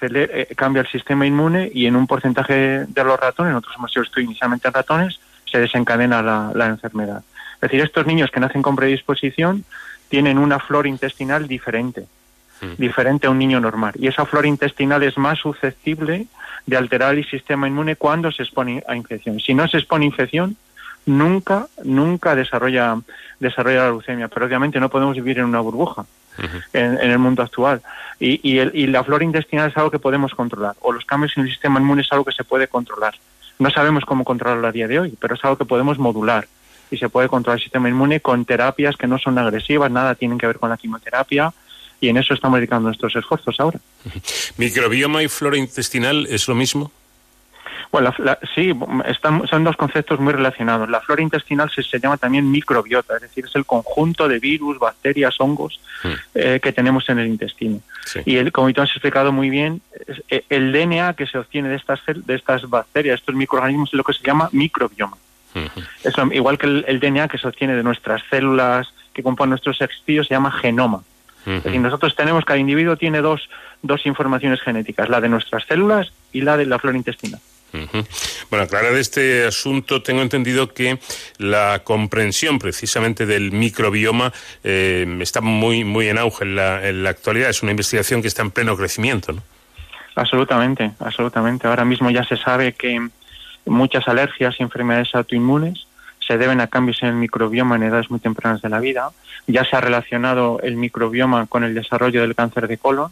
eh, cambia el sistema inmune y en un porcentaje de los ratones, nosotros hemos hecho estudio inicialmente en ratones, se desencadena la, la enfermedad. Es decir, estos niños que nacen con predisposición tienen una flora intestinal diferente, diferente a un niño normal. Y esa flora intestinal es más susceptible de alterar el sistema inmune cuando se expone a infección. Si no se expone a infección, nunca, nunca desarrolla, desarrolla la leucemia. Pero obviamente no podemos vivir en una burbuja en, en el mundo actual. Y, y, el- y la flora intestinal es algo que podemos controlar, o los cambios en el sistema inmune es algo que se puede controlar. No sabemos cómo controlarlo a día de hoy, pero es algo que podemos modular. Y se puede controlar el sistema inmune con terapias que no son agresivas, nada tienen que ver con la quimioterapia, y en eso estamos dedicando nuestros esfuerzos ahora. ¿Microbioma y flora intestinal es lo mismo? Bueno, la- la- sí, están, son dos conceptos muy relacionados. La flora intestinal se, se llama también microbiota, es decir, es el conjunto de virus, bacterias, hongos eh, que tenemos en el intestino. Y el, como tú has explicado muy bien, eh, el DNA que se obtiene de estas, de estas bacterias, estos microorganismos, es lo que se llama microbioma. Es lo- igual que el, el DNA que se obtiene de nuestras células que componen nuestros tejidos se llama genoma. Es decir, nosotros tenemos, cada individuo tiene dos, dos informaciones genéticas, la de nuestras células y la de la flora intestinal. Bueno, aclarar este asunto, tengo entendido que la comprensión precisamente del microbioma eh, está muy, muy en auge en la, en la actualidad. Es una investigación que está en pleno crecimiento, ¿no? Absolutamente, absolutamente. Ahora mismo ya se sabe que muchas alergias y enfermedades autoinmunes se deben a cambios en el microbioma en edades muy tempranas de la vida. Ya se ha relacionado el microbioma con el desarrollo del cáncer de colon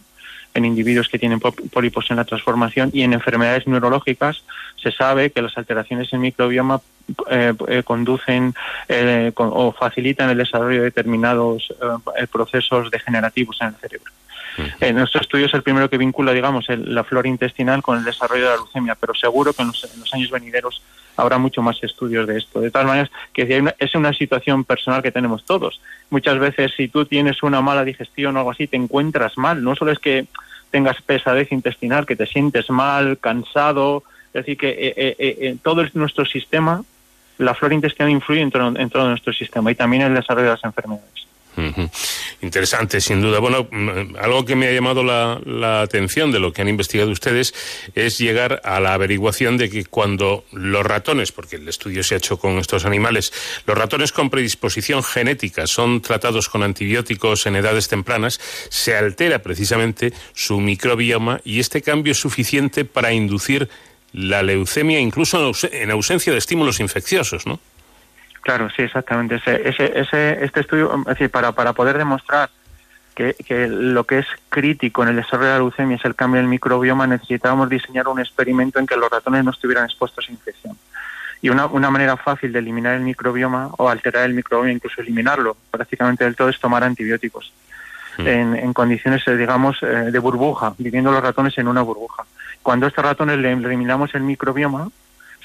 en individuos que tienen pó- pólipos en la transformación y en enfermedades neurológicas se sabe que las alteraciones en el microbioma eh, eh, conducen eh, con- o facilitan el desarrollo de determinados eh, procesos degenerativos en el cerebro. En nuestro estudio es el primero que vincula, digamos, el- la flora intestinal con el desarrollo de la leucemia, pero seguro que en los, en los años venideros habrá mucho más estudios de esto. De todas maneras, que es una situación personal que tenemos todos. Muchas veces, si tú tienes una mala digestión o algo así, te encuentras mal. No solo es que tengas pesadez intestinal, que te sientes mal, cansado. Es decir, que eh, eh, eh, eh, todo nuestro sistema, la flora intestinal influye en todo, en todo nuestro sistema y también en el desarrollo de las enfermedades. Interesante, sin duda. Bueno, mm, algo que me ha llamado la, la atención de lo que han investigado ustedes es llegar a la averiguación de que cuando los ratones, porque el estudio se ha hecho con estos animales, los ratones con predisposición genética son tratados con antibióticos en edades tempranas, se altera precisamente su microbioma y este cambio es suficiente para inducir la leucemia incluso en ausencia de estímulos infecciosos, ¿no? Claro, sí, exactamente. Ese, ese, ese, este estudio, es decir, para, para poder demostrar que, que lo que es crítico en el desarrollo de la leucemia es el cambio del microbioma, necesitábamos diseñar un experimento en que los ratones no estuvieran expuestos a infección. Y una, una manera fácil de eliminar el microbioma o alterar el microbioma, incluso eliminarlo prácticamente del todo, es tomar antibióticos. En, en condiciones, eh, digamos, eh, de burbuja, viviendo los ratones en una burbuja. Cuando a estos ratones le eliminamos el microbioma,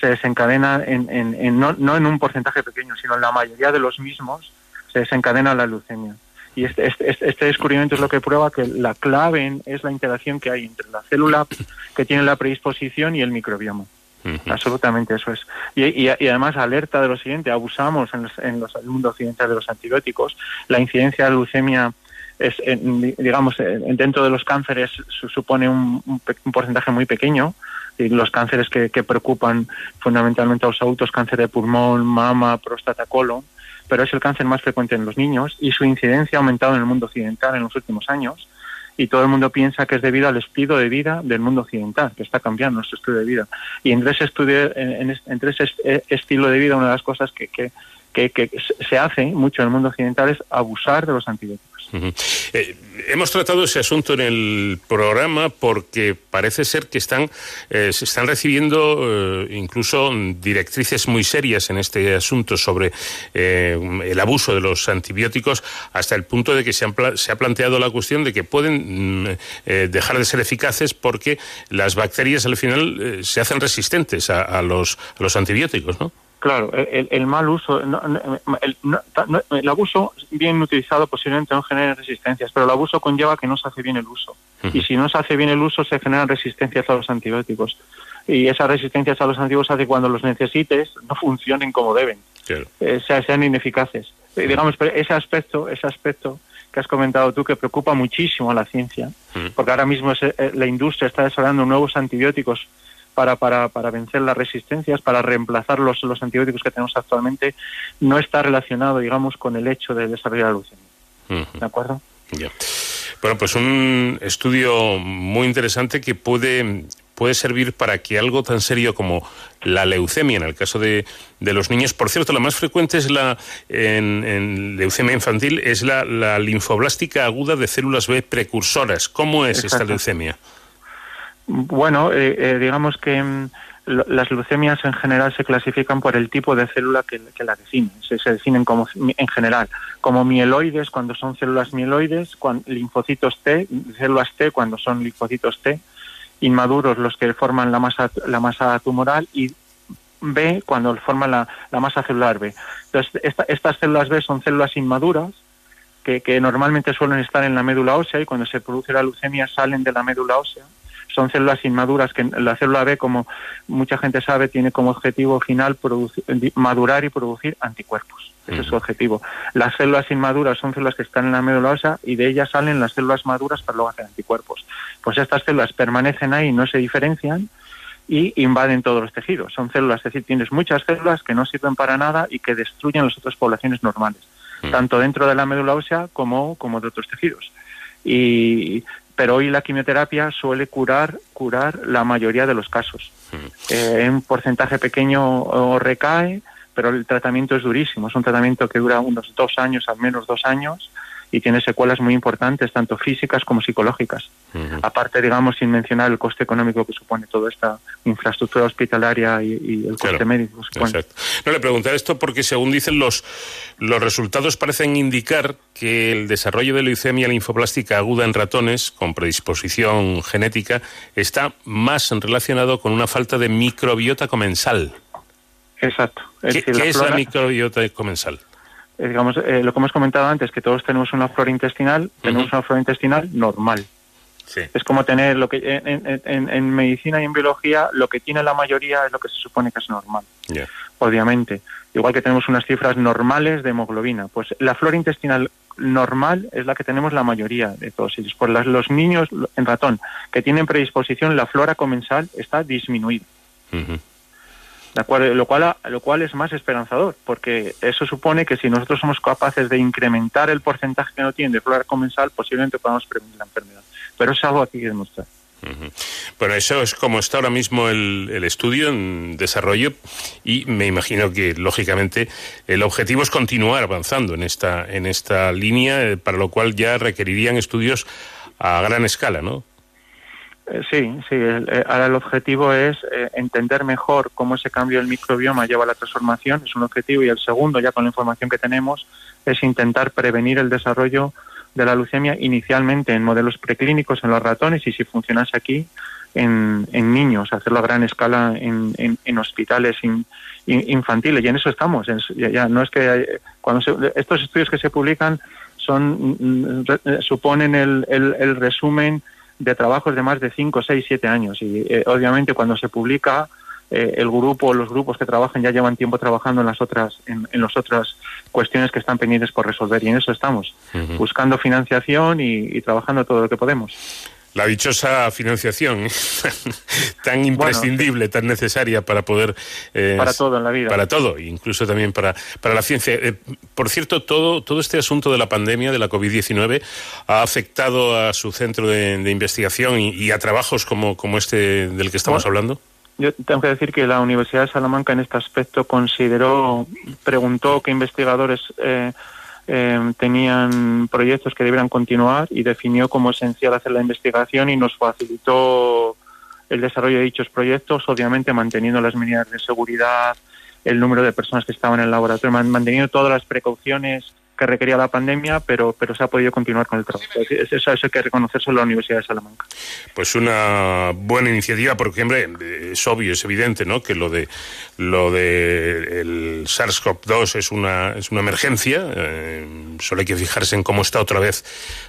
se desencadena en, en- en- no, no en un porcentaje pequeño, sino en la mayoría de los mismos se desencadena la leucemia. Y este, este, este- este descubrimiento es lo que prueba que la clave en- es la interacción que hay entre la célula que tiene la predisposición y el microbioma. Absolutamente, eso es. Y, y- y además alerta de lo siguiente, abusamos en, los, en los- el mundo occidental de los antibióticos, la incidencia de leucemia es, digamos, en- dentro de los cánceres su- supone un, un porcentaje muy pequeño, los cánceres que, preocupan fundamentalmente a los adultos, cáncer de pulmón, mama, próstata, colon, pero es el cáncer más frecuente en los niños y su incidencia ha aumentado en el mundo occidental en los últimos años y todo el mundo piensa que es debido al estilo de vida del mundo occidental, que está cambiando nuestro estilo de vida. Y entre ese, estudio, en- en entre ese eh, estilo de vida, una de las cosas que, que, se hace mucho en el mundo occidental es abusar de los antibióticos. Eh, hemos tratado ese asunto en el programa porque parece ser que están eh, se están recibiendo eh, incluso directrices muy serias en este asunto sobre eh, el abuso de los antibióticos hasta el punto de que se, han se ha planteado la cuestión de que pueden mm, dejar de ser eficaces porque las bacterias al final se hacen resistentes a los, a los antibióticos, ¿no? Claro, el, mal uso, no- el, no- el abuso bien utilizado posiblemente no genere resistencias, pero el abuso conlleva que no se hace bien el uso. Y si no se hace bien el uso, se generan resistencias a los antibióticos. Y esas resistencias a los antibióticos hace que cuando los necesites no funcionen como deben, Claro. eh, sea- sean ineficaces. Eh, digamos, pero ese aspecto, ese aspecto que has comentado tú que preocupa muchísimo a la ciencia, porque ahora mismo eh, la industria está desarrollando nuevos antibióticos para, para, para vencer las resistencias, para reemplazar los, los antibióticos que tenemos actualmente, no está relacionado, digamos, con el hecho de desarrollar la leucemia. ¿De acuerdo? Bueno, pues un estudio muy interesante que puede, puede servir para que algo tan serio como la leucemia, en el caso de, de los niños, por cierto, la más frecuente es la en, en leucemia infantil es la, la linfoblástica aguda de células B precursoras. ¿Cómo es esta leucemia? Bueno, eh, eh, digamos que mm, las leucemias en general se clasifican por el tipo de célula que, que la definen. Se, definen como, en general como mieloides cuando son células mieloides, linfocitos T, células T cuando son linfocitos T, inmaduros los que forman la masa, la masa tumoral y B cuando forman la, la masa celular B. Entonces, esta- estas células B son células inmaduras que, que normalmente suelen estar en la médula ósea y cuando se produce la leucemia salen de la médula ósea. Son células inmaduras que la célula B, como mucha gente sabe, tiene como objetivo final madurar y producir anticuerpos. Ese es su objetivo. Las células inmaduras son células que están en la médula ósea y de ellas salen las células maduras para luego hacer anticuerpos. Pues estas células permanecen ahí, no se diferencian y invaden todos los tejidos. Son células, es decir, tienes muchas células que no sirven para nada y que destruyen las otras poblaciones normales, tanto dentro de la médula ósea como, como de otros tejidos. Y, pero hoy la quimioterapia suele curar, curar la mayoría de los casos. Eh, en un porcentaje pequeño recae, pero el tratamiento es durísimo. Es un tratamiento que dura unos dos años, al menos dos años, y tiene secuelas muy importantes, tanto físicas como psicológicas. Aparte, digamos, sin mencionar el coste económico que supone toda esta infraestructura hospitalaria y, y el coste Claro. médico. supone. Exacto. No le preguntaré esto porque, según dicen los, los resultados, parecen indicar que el desarrollo de leucemia linfoblástica aguda en ratones con predisposición genética está más relacionado con una falta de microbiota comensal. Exacto. ¿Qué, decir, qué es la microbiota comensal? Eh, digamos, eh, lo que hemos comentado antes, que todos tenemos una flora intestinal, tenemos una flora intestinal normal. Es como tener lo que en, en- en- medicina y en biología lo que tiene la mayoría es lo que se supone que es normal, obviamente. Igual que tenemos unas cifras normales de hemoglobina, pues la flora intestinal normal es la que tenemos la mayoría de todos ellos. Por las- los niños en ratón que tienen predisposición, la flora comensal está disminuida. ¿De acuerdo? Lo cual, lo cual es más esperanzador, porque eso supone que si nosotros somos capaces de incrementar el porcentaje que no tienen de flora comensal, posiblemente podamos prevenir la enfermedad. Pero es algo aquí que demostrar. Bueno, eso es como está ahora mismo el, el estudio en desarrollo y me imagino que, lógicamente, el objetivo es continuar avanzando en esta, en esta línea, eh, para lo cual ya requerirían estudios a gran escala, ¿no? Eh, sí, sí. eh, ahora el objetivo es eh, entender mejor cómo ese cambio del microbioma lleva a la transformación, es un objetivo, y el segundo, ya con la información que tenemos, es intentar prevenir el desarrollo de la leucemia inicialmente en modelos preclínicos en los ratones y si funcionase aquí en, niños, hacerlo a gran escala en, hospitales in- in- infantiles. Y en eso estamos. ya, ya no es que cuando se- estos estudios que se publican son mm, eh, suponen el, el- el resumen de trabajos de más de 5, 6, 7 años. Y eh, obviamente cuando se publica eh, el grupo, los grupos que trabajan ya llevan tiempo trabajando en las otras, en, en las otras cuestiones que están pendientes por resolver y en eso estamos, buscando financiación y, y trabajando todo lo que podemos. La dichosa financiación, tan imprescindible, tan necesaria para poder... eh, Para todo en la vida. Para todo, incluso también para, para la ciencia. Eh, por cierto, todo, todo este asunto de la pandemia, de la COVID-19, ha afectado a su centro de, de investigación y, y a trabajos como, como este del que estamos Bueno, hablando. Yo tengo que decir que la Universidad de Salamanca en este aspecto consideró, preguntó qué investigadores eh, eh, tenían proyectos que debieran continuar y definió como esencial hacer la investigación y nos facilitó el desarrollo de dichos proyectos, obviamente manteniendo las medidas de seguridad, el número de personas que estaban en el laboratorio, man- manteniendo todas las precauciones que requería la pandemia, pero, pero se ha podido continuar con el trabajo. Es- Eso, eso hay que reconocerse en la Universidad de Salamanca. Pues una buena iniciativa, porque hombre, es obvio, es evidente, ¿no? Que lo de lo de el SARS-CoV-2 es una es una emergencia. eh, solo hay que fijarse en cómo está otra vez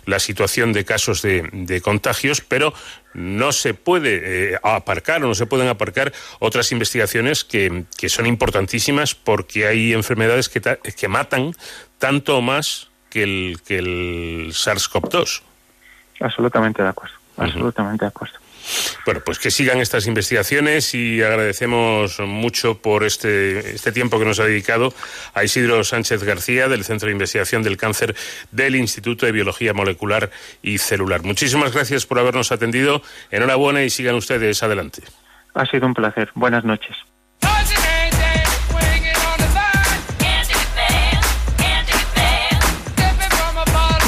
la situación de casos de, de contagios, pero no se puede eh, aparcar o no se pueden aparcar otras investigaciones que, que son importantísimas porque hay enfermedades que, que matan tanto más que el, que el SARS-CoV-2. Absolutamente de acuerdo. Absolutamente de acuerdo. Bueno, pues que sigan estas investigaciones y agradecemos mucho por este, este tiempo que nos ha dedicado a Isidro Sánchez García del Centro de Investigación del Cáncer del Instituto de Biología Molecular y Celular. Muchísimas gracias por habernos atendido. Enhorabuena y sigan ustedes adelante. Ha sido un placer. Buenas noches.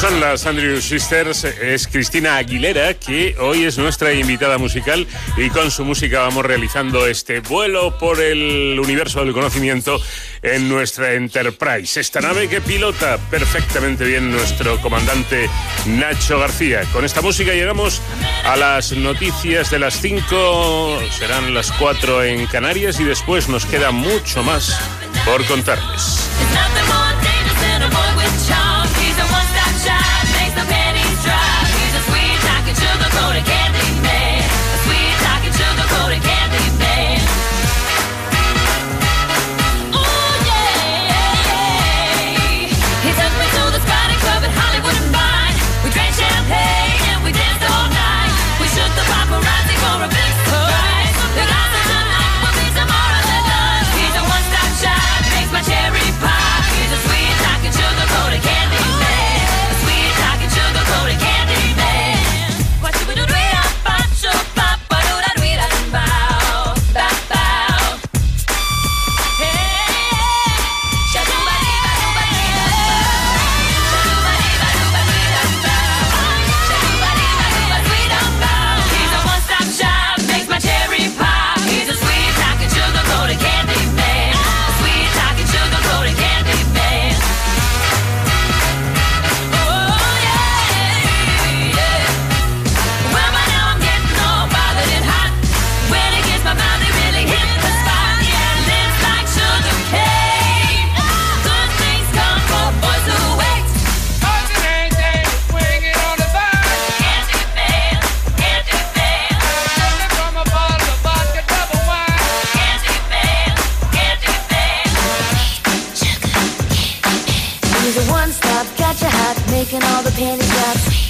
Son las Andrew Sisters, es Cristina Aguilera, que hoy es nuestra invitada musical y con su música vamos realizando este vuelo por el universo del conocimiento en nuestra Enterprise. Esta nave que pilota perfectamente bien nuestro comandante Nacho García. Con esta música llegamos a las noticias de las 5, serán las 4 en Canarias y después nos queda mucho más por contarles. got you hot, making all the panties drop.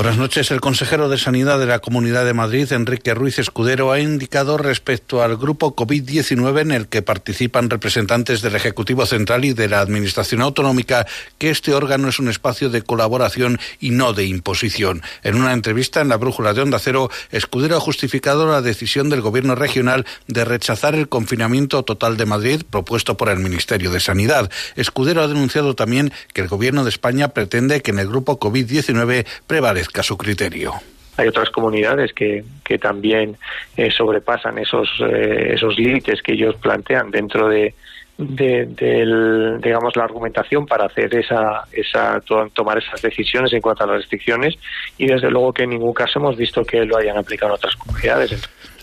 Buenas noches. El consejero de Sanidad de la Comunidad de Madrid, Enrique Ruiz Escudero, ha indicado respecto al grupo COVID-19 en el que participan representantes del Ejecutivo Central y de la Administración Autonómica que este órgano es un espacio de colaboración y no de imposición. En una entrevista en la Brújula de Onda Cero, Escudero ha justificado la decisión del Gobierno regional de rechazar el confinamiento total de Madrid propuesto por el Ministerio de Sanidad. Escudero ha denunciado también que el Gobierno de España pretende que en el grupo COVID-19 prevalezca su criterio. Hay otras comunidades que, que también eh, sobrepasan esos, eh, esos límites que ellos plantean dentro de, de, del, digamos la argumentación para hacer esa, esa to- tomar esas decisiones en cuanto a las restricciones y desde luego que en ningún caso hemos visto que lo hayan aplicado en otras comunidades.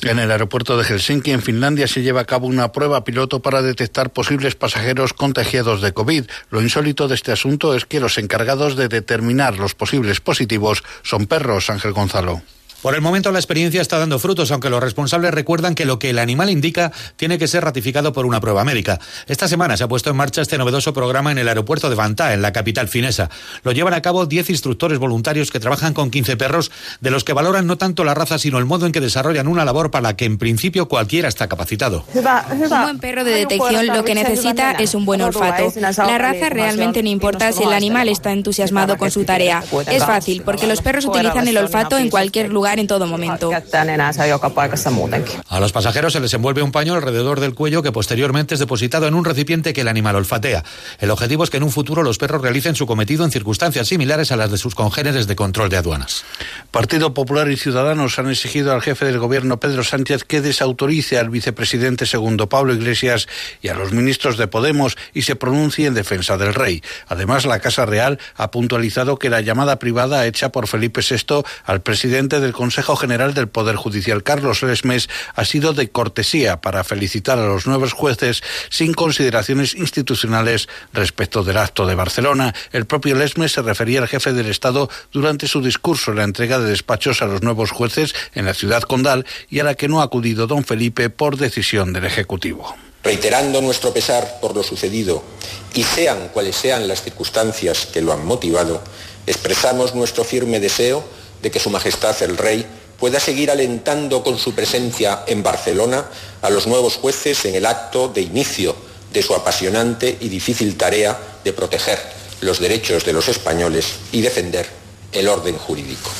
En el aeropuerto de Helsinki, en Finlandia, se lleva a cabo una prueba piloto para detectar posibles pasajeros contagiados de COVID. Lo insólito de este asunto es que los encargados de determinar los posibles positivos son perros, Ángel Gonzalo. Por el momento la experiencia está dando frutos, aunque los responsables recuerdan que lo que el animal indica tiene que ser ratificado por una prueba médica. Esta semana se ha puesto en marcha este novedoso programa en el aeropuerto de Vantaa, en la capital finesa. Lo llevan a cabo 10 instructores voluntarios que trabajan con 15 perros, de los que valoran no tanto la raza, sino el modo en que desarrollan una labor para la que en principio cualquiera está capacitado. Un buen perro de detección lo que necesita es un buen olfato. La raza realmente no importa si el animal está entusiasmado con su tarea. Es fácil porque los perros utilizan el olfato en cualquier lugar en todo momento. A los pasajeros se les envuelve un paño alrededor del cuello que posteriormente es depositado en un recipiente que el animal olfatea. El objetivo es que en un futuro los perros realicen su cometido en circunstancias similares a las de sus congéneres de control de aduanas. Partido Popular y Ciudadanos han exigido al jefe del gobierno Pedro Sánchez que desautorice al vicepresidente segundo Pablo Iglesias y a los ministros de Podemos y se pronuncie en defensa del rey. Además, la Casa Real ha puntualizado que la llamada privada hecha por Felipe VI al presidente del Consejo General del Poder Judicial, Carlos Lesmes, ha sido de cortesía para felicitar a los nuevos jueces sin consideraciones institucionales respecto del acto de Barcelona. El propio Lesmes se refería al jefe del Estado durante su discurso en la entrega de despachos a los nuevos jueces en la ciudad condal y a la que no ha acudido don Felipe por decisión del Ejecutivo. Reiterando nuestro pesar por lo sucedido y sean cuales sean las circunstancias que lo han motivado, expresamos nuestro firme deseo de que Su Majestad el Rey pueda seguir alentando con su presencia en Barcelona a los nuevos jueces en el acto de inicio de su apasionante y difícil tarea de proteger los derechos de los españoles y defender el orden jurídico.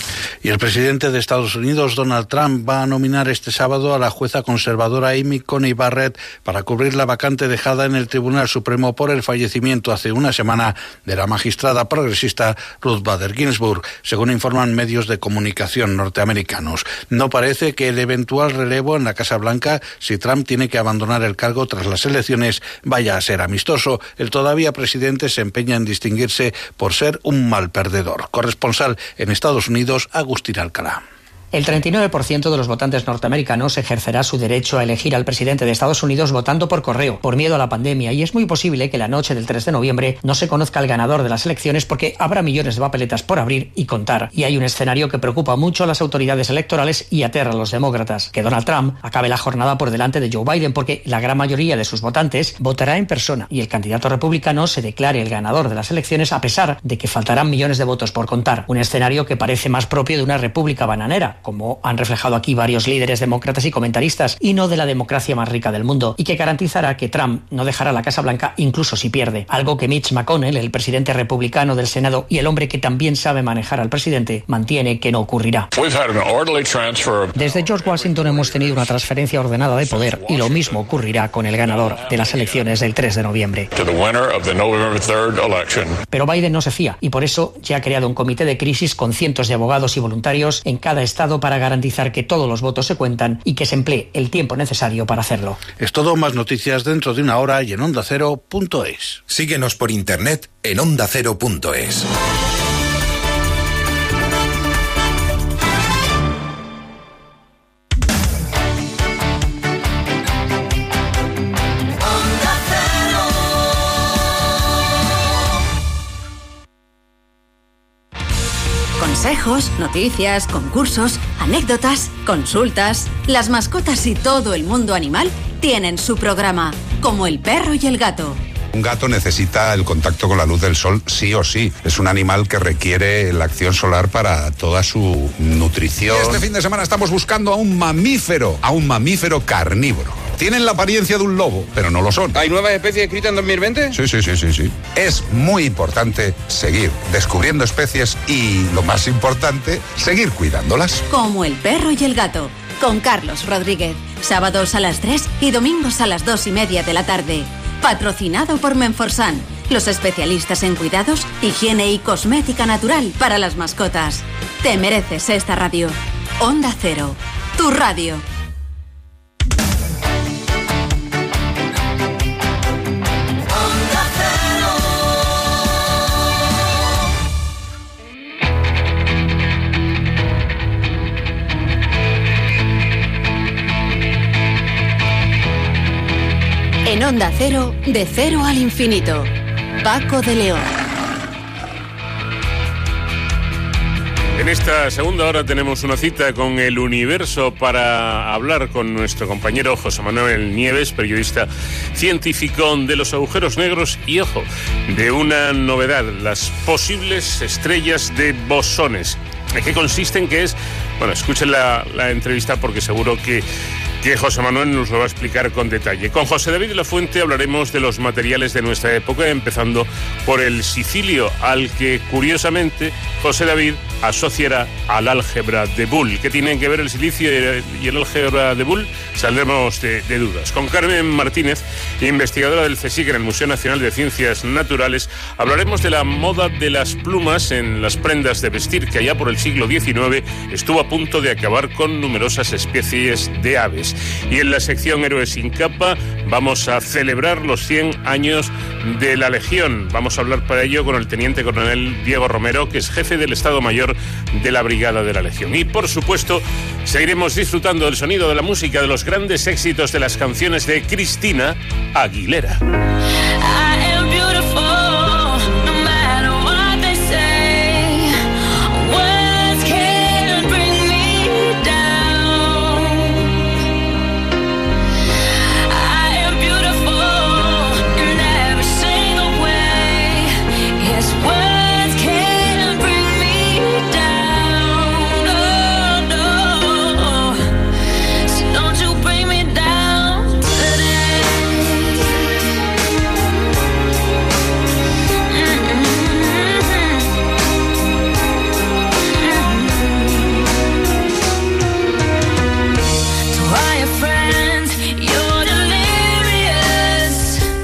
Y el presidente de Estados Unidos, Donald Trump, va a nominar este sábado a la jueza conservadora Amy Coney Barrett para cubrir la vacante dejada en el Tribunal Supremo por el fallecimiento hace una semana de la magistrada progresista Ruth Bader Ginsburg, según informan medios de comunicación norteamericanos. No parece que el eventual relevo en la Casa Blanca, si Trump tiene que abandonar el cargo tras las elecciones, vaya a ser amistoso. El todavía presidente se empeña en distinguirse por ser un mal perdedor. Corresponsal en Estados Unidos, Agustín Alcalá. El 39% de los votantes norteamericanos ejercerá su derecho a elegir al presidente de Estados Unidos votando por correo, por miedo a la pandemia, y es muy posible que la noche del 3 de noviembre no se conozca el ganador de las elecciones porque habrá millones de papeletas por abrir y contar. Y hay un escenario que preocupa mucho a las autoridades electorales y aterra a los demócratas, que Donald Trump acabe la jornada por delante de Joe Biden porque la gran mayoría de sus votantes votará en persona y el candidato republicano se declare el ganador de las elecciones a pesar de que faltarán millones de votos por contar. Un escenario que parece más propio de una república bananera, como han reflejado aquí varios líderes demócratas y comentaristas, y no de la democracia más rica del mundo, y que garantizará que Trump no dejará la Casa Blanca incluso si pierde, algo que Mitch McConnell, el presidente republicano del Senado y el hombre que también sabe manejar al presidente, mantiene que no ocurrirá. Desde George Washington hemos tenido una transferencia ordenada de poder y lo mismo ocurrirá con el ganador de las elecciones del 3 de noviembre. Pero Biden no se fía y por eso ya ha creado un comité de crisis con cientos de abogados y voluntarios en cada estado para garantizar que todos los votos se cuentan y que se emplee el tiempo necesario para hacerlo. Es todo, más noticias dentro de una hora y en ondacero.es. Síguenos por internet en ondacero.es. noticias, concursos, anécdotas, consultas. Las mascotas y todo el mundo animal tienen su programa, como el perro y el gato. Un gato necesita el contacto con la luz del sol sí o sí. Es un animal que requiere la acción solar para toda su nutrición. Este fin de semana estamos buscando a un mamífero, a un mamífero carnívoro. Tienen la apariencia de un lobo, pero no lo son. ¿Hay nuevas especies escritas en 2020? Sí, sí, sí, sí, sí. Es muy importante seguir descubriendo especies y, lo más importante, seguir cuidándolas. Como el perro y el gato, con Carlos Rodríguez. Sábados a las 3 y domingos a las 2 y media de la tarde. Patrocinado por Menforsan, los especialistas en cuidados, higiene y cosmética natural para las mascotas. Te mereces esta radio. Onda Cero, tu radio. Onda Cero, de cero al infinito. Paco de León. En esta segunda hora tenemos una cita con el universo para hablar con nuestro compañero José Manuel Nieves, periodista científico de los agujeros negros y, ojo, de una novedad, las posibles estrellas de bosones. ¿En qué consisten? ¿Qué es? Bueno, escuchen la entrevista porque seguro que que José Manuel nos lo va a explicar con detalle. Con José David la Fuente hablaremos de los materiales de nuestra época, empezando por el sicilio, al que curiosamente José David asociará al álgebra de Bull. ¿Qué tienen que ver el silicio y el álgebra de Bull? Saldremos de, de dudas. Con Carmen Martínez, investigadora del CSIC en el Museo Nacional de Ciencias Naturales, hablaremos de la moda de las plumas en las prendas de vestir, que allá por el siglo XIX estuvo a punto de acabar con numerosas especies de aves. Y en la sección Héroes sin capa vamos a celebrar los 100 años de la Legión. Vamos a hablar para ello con el teniente coronel Diego Romero, que es jefe del Estado Mayor de la Brigada de la Legión. Y por supuesto, seguiremos disfrutando del sonido de la música de los grandes éxitos de las canciones de Cristina Aguilera.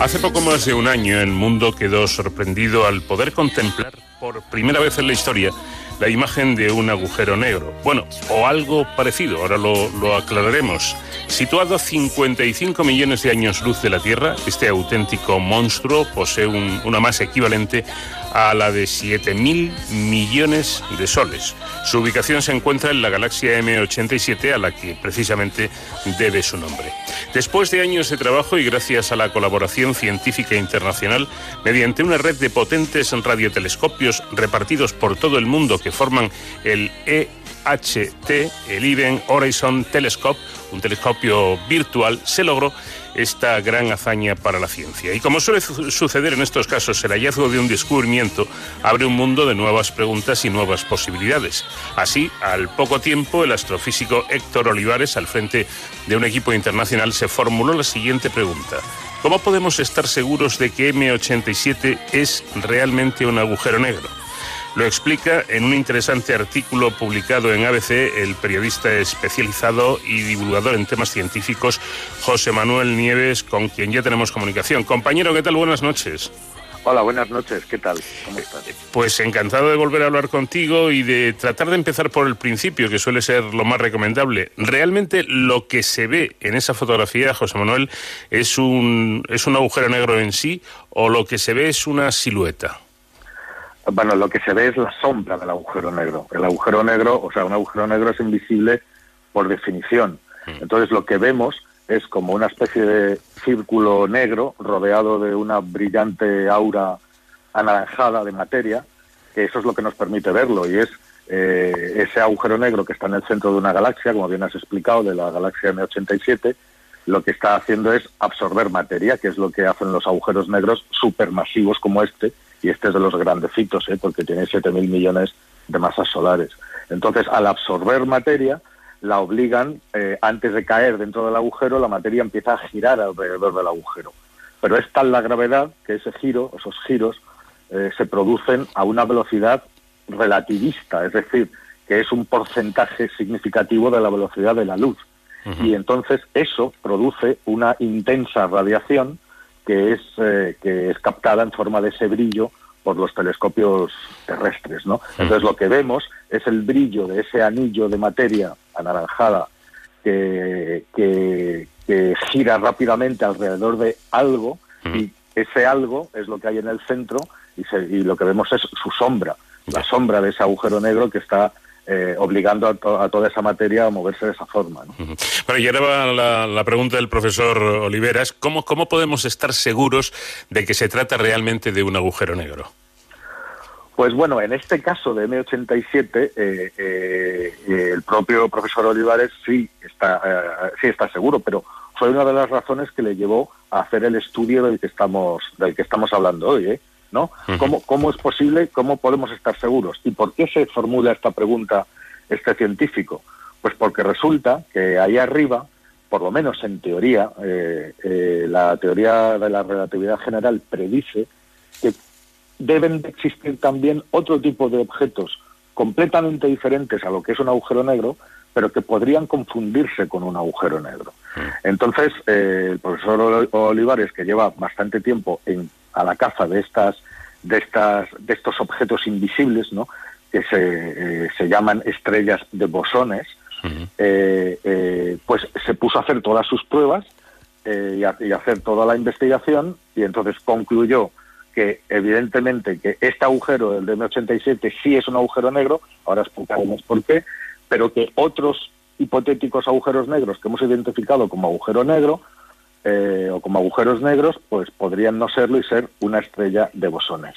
Hace poco más de un año el mundo quedó sorprendido al poder contemplar por primera vez en la historia la imagen de un agujero negro. Bueno, o algo parecido, ahora lo, lo aclararemos. Situado a 55 millones de años luz de la Tierra, este auténtico monstruo posee un- una masa equivalente a la de 7.000 millones de soles. Su ubicación se encuentra en la galaxia M87, a la que precisamente debe su nombre. Después de años de trabajo y gracias a la colaboración científica internacional, mediante una red de potentes radiotelescopios repartidos por todo el mundo que forman el EHT, el Event Horizon Telescope, un telescopio virtual, se logró esta gran hazaña para la ciencia. Y como suele su- suceder en estos casos, el hallazgo de un descubrimiento abre un mundo de nuevas preguntas y nuevas posibilidades. Así, al poco tiempo, el astrofísico Héctor Olivares, al frente de un equipo internacional, se formuló la siguiente pregunta. ¿Cómo podemos estar seguros de que M87 es realmente un agujero negro? Lo explica en un interesante artículo publicado en ABC el periodista especializado y divulgador en temas científicos José Manuel Nieves, con quien ya tenemos comunicación. Compañero, ¿qué tal? Buenas noches. Hola, buenas noches. ¿Qué tal? ¿Cómo estás? Pues encantado de volver a hablar contigo y de tratar de empezar por el principio, que suele ser lo más recomendable. Realmente lo que se ve en esa fotografía, José Manuel, es un, es un agujero negro en sí o lo que se ve es una silueta. Bueno, lo que se ve es la sombra del agujero negro. El agujero negro, o sea, un agujero negro es invisible por definición. Entonces lo que vemos es como una especie de círculo negro rodeado de una brillante aura anaranjada de materia, que eso es lo que nos permite verlo y es eh, ese agujero negro que está en el centro de una galaxia, como bien has explicado, de la galaxia M87, lo que está haciendo es absorber materia, que es lo que hacen los agujeros negros supermasivos como este, y este es de los grandecitos, ¿eh? porque tiene 7.000 millones de masas solares. Entonces, al absorber materia, la obligan, eh, antes de caer dentro del agujero, la materia empieza a girar alrededor del agujero. Pero es tal la gravedad que ese giro, esos giros, eh, se producen a una velocidad relativista, es decir, que es un porcentaje significativo de la velocidad de la luz. Y entonces eso produce una intensa radiación que es, eh, que es captada en forma de ese brillo por los telescopios terrestres, ¿no? Entonces lo que vemos es el brillo de ese anillo de materia anaranjada que, que, que gira rápidamente alrededor de algo y ese algo es lo que hay en el centro y, se- y lo que vemos es su sombra, la sombra de ese agujero negro que está eh, obligando a, to- a toda esa materia a moverse de esa forma. ¿no? Bueno, y ahora va la, la pregunta del profesor Oliveras. ¿Cómo, ¿Cómo podemos estar seguros de que se trata realmente de un agujero negro? Pues bueno, en este caso de M87, eh, eh, eh, el propio profesor Olivares sí está, eh, sí está seguro, pero fue una de las razones que le llevó a hacer el estudio del que estamos, del que estamos hablando hoy, ¿eh? ¿No? ¿Cómo, ¿Cómo es posible, cómo podemos estar seguros? ¿Y por qué se formula esta pregunta este científico? Pues porque resulta que ahí arriba, por lo menos en teoría, eh, eh, la teoría de la relatividad general predice que deben de existir también otro tipo de objetos completamente diferentes a lo que es un agujero negro, pero que podrían confundirse con un agujero negro. Entonces, eh, el profesor Ol- Olivares, que lleva bastante tiempo en, a la caza de estas, de estas, de estos objetos invisibles, ¿no? que se, eh, se llaman estrellas de bosones, eh, eh, pues se puso a hacer todas sus pruebas y, a, y a hacer toda la investigación y entonces concluyó que evidentemente que este agujero, el de M87, sí es un agujero negro, ahora explicaremos por qué, pero que otros hipotéticos agujeros negros que hemos identificado como agujero negro eh, o como agujeros negros, pues podrían no serlo y ser una estrella de bosones.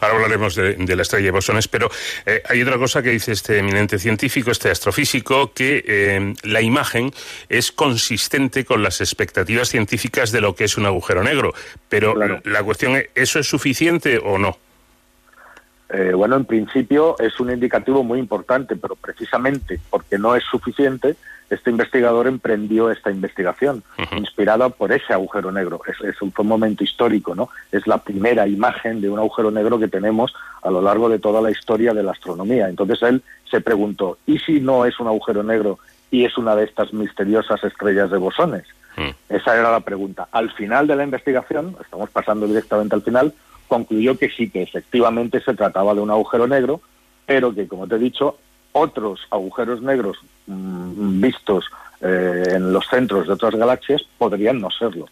Ahora hablaremos de, de la estrella de bosones, pero eh, hay otra cosa que dice este eminente científico, este astrofísico, que eh, la imagen es consistente con las expectativas científicas de lo que es un agujero negro. Pero la cuestión es, ¿eso es suficiente o no? Eh, bueno, en principio es un indicativo muy importante, pero precisamente porque no es suficiente, este investigador emprendió esta investigación, inspirada por ese agujero negro. Es, es un, fue un momento histórico, ¿no? Es la primera imagen de un agujero negro que tenemos a lo largo de toda la historia de la astronomía. Entonces él se preguntó, ¿y si no es un agujero negro y es una de estas misteriosas estrellas de bosones? Esa era la pregunta. Al final de la investigación, estamos pasando directamente al final, concluyó que sí, que efectivamente se trataba de un agujero negro, pero que, como te he dicho, otros agujeros negros mm, vistos eh, en los centros de otras galaxias podrían no serlo.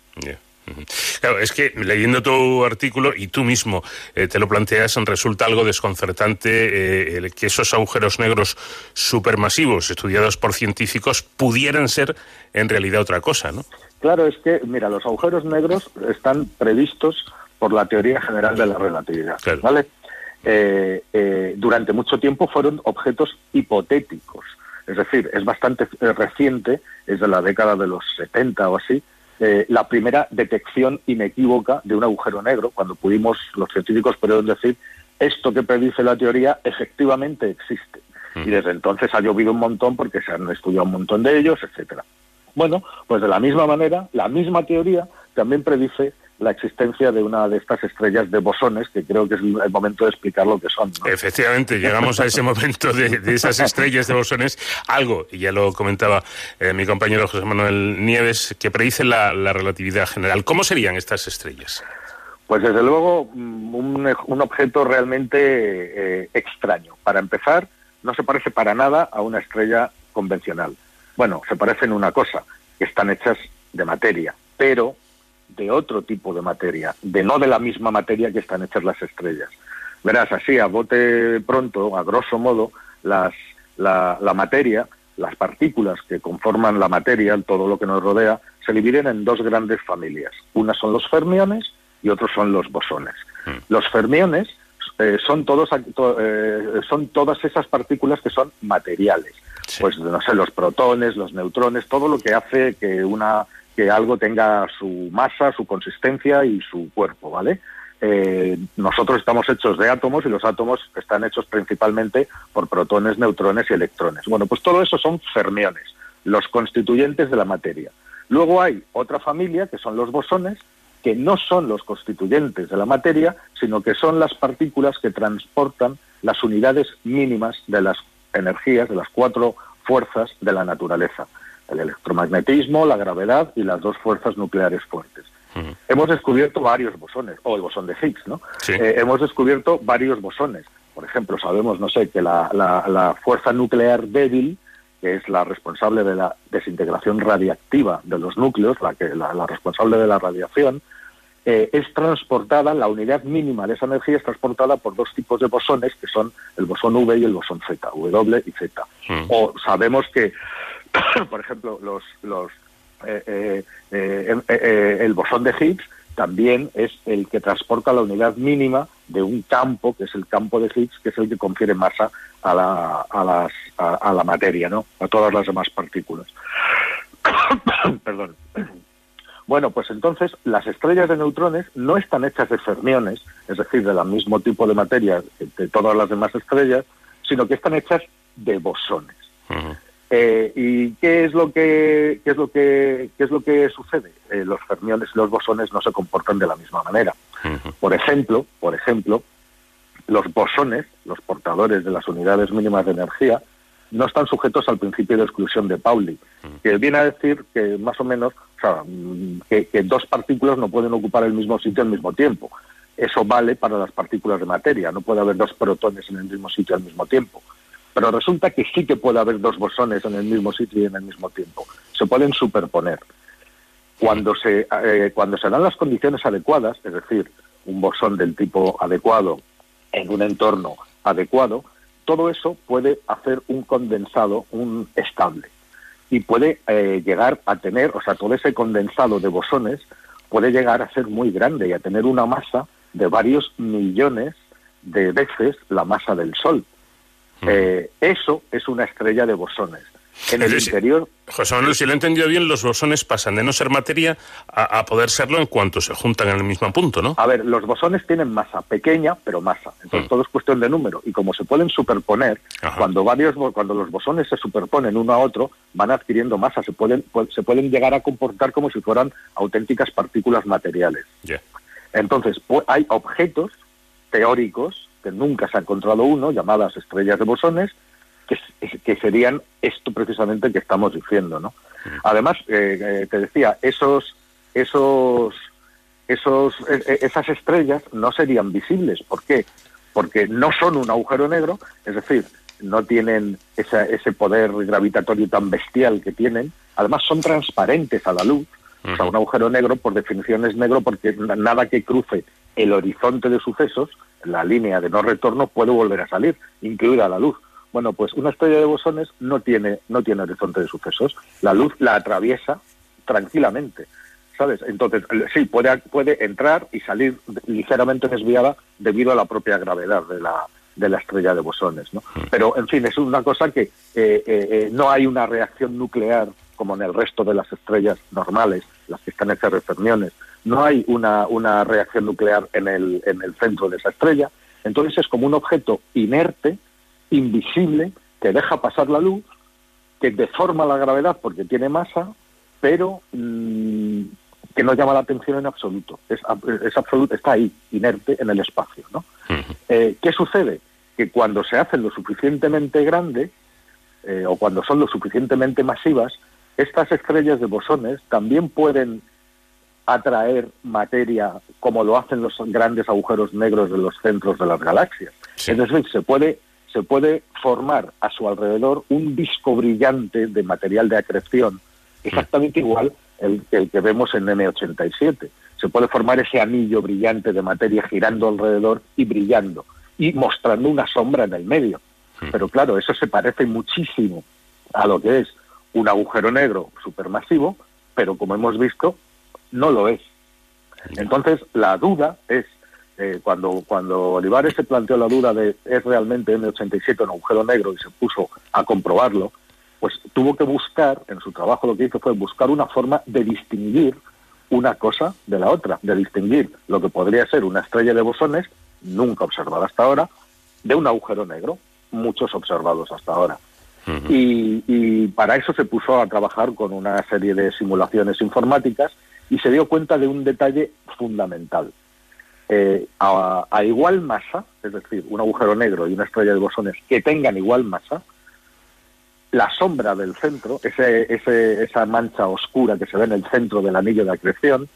Claro, es que leyendo tu artículo y tú mismo eh, te lo planteas, resulta algo desconcertante eh, el que esos agujeros negros supermasivos estudiados por científicos pudieran ser en realidad otra cosa, ¿no? Claro, es que, mira, los agujeros negros están previstos por la teoría general de la relatividad, ¿vale? Eh, eh, durante mucho tiempo fueron objetos hipotéticos, es decir, es bastante eh, reciente, es de la década de los 70 o así, eh, la primera detección inequívoca de un agujero negro, cuando pudimos, los científicos pudieron decir, esto que predice la teoría efectivamente existe. Y desde entonces ha llovido un montón porque se han estudiado un montón de ellos, etcétera. Bueno, pues de la misma manera, la misma teoría también predice la existencia de una de estas estrellas de bosones, que creo que es el momento de explicar lo que son. ¿no? Efectivamente, llegamos a ese momento de, de esas estrellas de bosones, algo, y ya lo comentaba eh, mi compañero José Manuel Nieves, que predice la, la relatividad general. ¿Cómo serían estas estrellas? Pues desde luego mm, un, un objeto realmente eh, extraño. Para empezar, no se parece para nada a una estrella convencional. Bueno, se parecen una cosa, que están hechas de materia, pero de otro tipo de materia, de no de la misma materia que están hechas las estrellas. Verás, así, a bote pronto, a grosso modo, las, la, la materia, las partículas que conforman la materia, todo lo que nos rodea, se dividen en dos grandes familias. Unas son los fermiones y otros son los bosones. Los fermiones eh, son todos eh, son todas esas partículas que son materiales. Pues no sé, los protones, los neutrones, todo lo que hace que una que algo tenga su masa, su consistencia y su cuerpo, ¿vale? Eh, nosotros estamos hechos de átomos y los átomos están hechos principalmente por protones, neutrones y electrones. Bueno, pues todo eso son fermiones, los constituyentes de la materia. Luego hay otra familia que son los bosones, que no son los constituyentes de la materia, sino que son las partículas que transportan las unidades mínimas de las energías, de las cuatro fuerzas de la naturaleza, el electromagnetismo, la gravedad y las dos fuerzas nucleares fuertes. Hemos descubierto varios bosones, o el bosón de Higgs, ¿no? Eh, hemos descubierto varios bosones. Por ejemplo, sabemos, no sé, que la, la- la fuerza nuclear débil, que es la responsable de la desintegración radiactiva de los núcleos, la, que, la, la responsable de la radiación, eh, es transportada, la unidad mínima de esa energía es transportada por dos tipos de bosones, que son el bosón V y el bosón Z, W y Z. O sabemos que, por ejemplo, los, los, eh, eh, eh, eh, eh, el bosón de Higgs también es el que transporta la unidad mínima de un campo, que es el campo de Higgs, que es el que confiere masa a la, a las, a, a la materia, ¿no? A todas las demás partículas. Perdón. Bueno, pues entonces las estrellas de neutrones no están hechas de fermiones, es decir, del mismo tipo de materia que de todas las demás estrellas, sino que están hechas de bosones. Eh, ¿Y qué es lo que qué es lo que qué es lo que sucede? Eh, los fermiones y los bosones no se comportan de la misma manera. Por ejemplo, por ejemplo, los bosones, los portadores de las unidades mínimas de energía, no están sujetos al principio de exclusión de Pauli, que viene a decir que más o menos, o sea, mm, que, que dos partículas no pueden ocupar el mismo sitio al mismo tiempo. Eso vale para las partículas de materia, no puede haber dos protones en el mismo sitio al mismo tiempo. Pero resulta que sí que puede haber dos bosones en el mismo sitio y en el mismo tiempo. Se pueden superponer. Cuando se, eh, cuando se dan las condiciones adecuadas, es decir, un bosón del tipo adecuado en un entorno adecuado, todo eso puede hacer un condensado, un estable. Y puede eh, llegar a tener, o sea, todo ese condensado de bosones puede llegar a ser muy grande y a tener una masa de varios millones de veces la masa del Sol. Eh, eso es una estrella de bosones. En el interior José Manuel, si lo he entendido bien, los bosones pasan de no ser materia a, a poder serlo en cuanto se juntan en el mismo punto, ¿no? A ver, los bosones tienen masa pequeña, pero masa. Entonces todo es cuestión de número. Y como se pueden superponer, cuando varios cuando los bosones se superponen uno a otro, van adquiriendo masa. Se pueden pu- se pueden llegar a comportar como si fueran auténticas partículas materiales. Ya. Entonces hay objetos teóricos que nunca se ha encontrado uno, llamadas estrellas de bosones, que, que serían esto precisamente que estamos diciendo, ¿no? Además, eh, eh, te decía, esos esos esos eh, eh, esas estrellas no serían visibles. ¿Por qué? Porque no son un agujero negro, es decir, no tienen esa- ese poder gravitatorio tan bestial que tienen. Además, son transparentes a la luz. O sea, un agujero negro, por definición, es negro porque na- nada que cruce el horizonte de sucesos, la línea de no retorno, puede volver a salir, incluida la luz. Bueno, pues una estrella de bosones no tiene, no tiene horizonte de sucesos. La luz la atraviesa tranquilamente, ¿sabes? Entonces, eh, sí, puede, puede entrar y salir ligeramente desviada debido a la propia gravedad de la, de la estrella de bosones, ¿no? Pero, en fin, es una cosa que eh, eh, eh, no hay una reacción nuclear como en el resto de las estrellas normales, las que están hechas de fermiones. No hay una, una reacción nuclear en el, en el centro de esa estrella. Entonces es como un objeto inerte, invisible, que deja pasar la luz, que deforma la gravedad porque tiene masa, pero mm, que no llama la atención en absoluto. Es, es absoluto, está ahí, inerte en el espacio. ¿no? Eh, ¿Qué sucede? Que cuando se hacen lo suficientemente grandes, eh, o cuando son lo suficientemente masivas, estas estrellas de bosones también pueden atraer materia como lo hacen los grandes agujeros negros de los centros de las galaxias. Es decir, se puede, se puede formar a su alrededor un disco brillante de material de acreción, exactamente igual el, el que vemos en M87. Se puede formar ese anillo brillante de materia girando alrededor y brillando, y mostrando una sombra en el medio. Pero claro, eso se parece muchísimo a lo que es un agujero negro supermasivo, pero como hemos visto, no lo es. Entonces, la duda es eh, cuando, cuando Olivares se planteó la duda de es realmente M87 un agujero negro y se puso a comprobarlo, pues tuvo que buscar, en su trabajo lo que hizo fue buscar una forma de distinguir una cosa de la otra, de distinguir lo que podría ser una estrella de bosones, nunca observada hasta ahora, de un agujero negro, muchos observados hasta ahora. y, y para eso se puso a trabajar con una serie de simulaciones informáticas y se dio cuenta de un detalle fundamental. Eh, a, a igual masa, es decir, un agujero negro y una estrella de bosones que tengan igual masa, la sombra del centro, ese, ese, esa mancha oscura que se ve en el centro del anillo de acreción,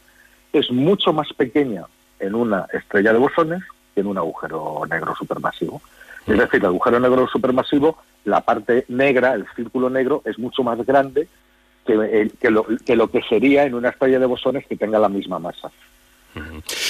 es mucho más pequeña en una estrella de bosones que en un agujero negro supermasivo. Es decir, el agujero negro supermasivo, la parte negra, el círculo negro, es mucho más grande que, el- que lo, que lo que sería en una estrella de bosones que tenga la misma masa.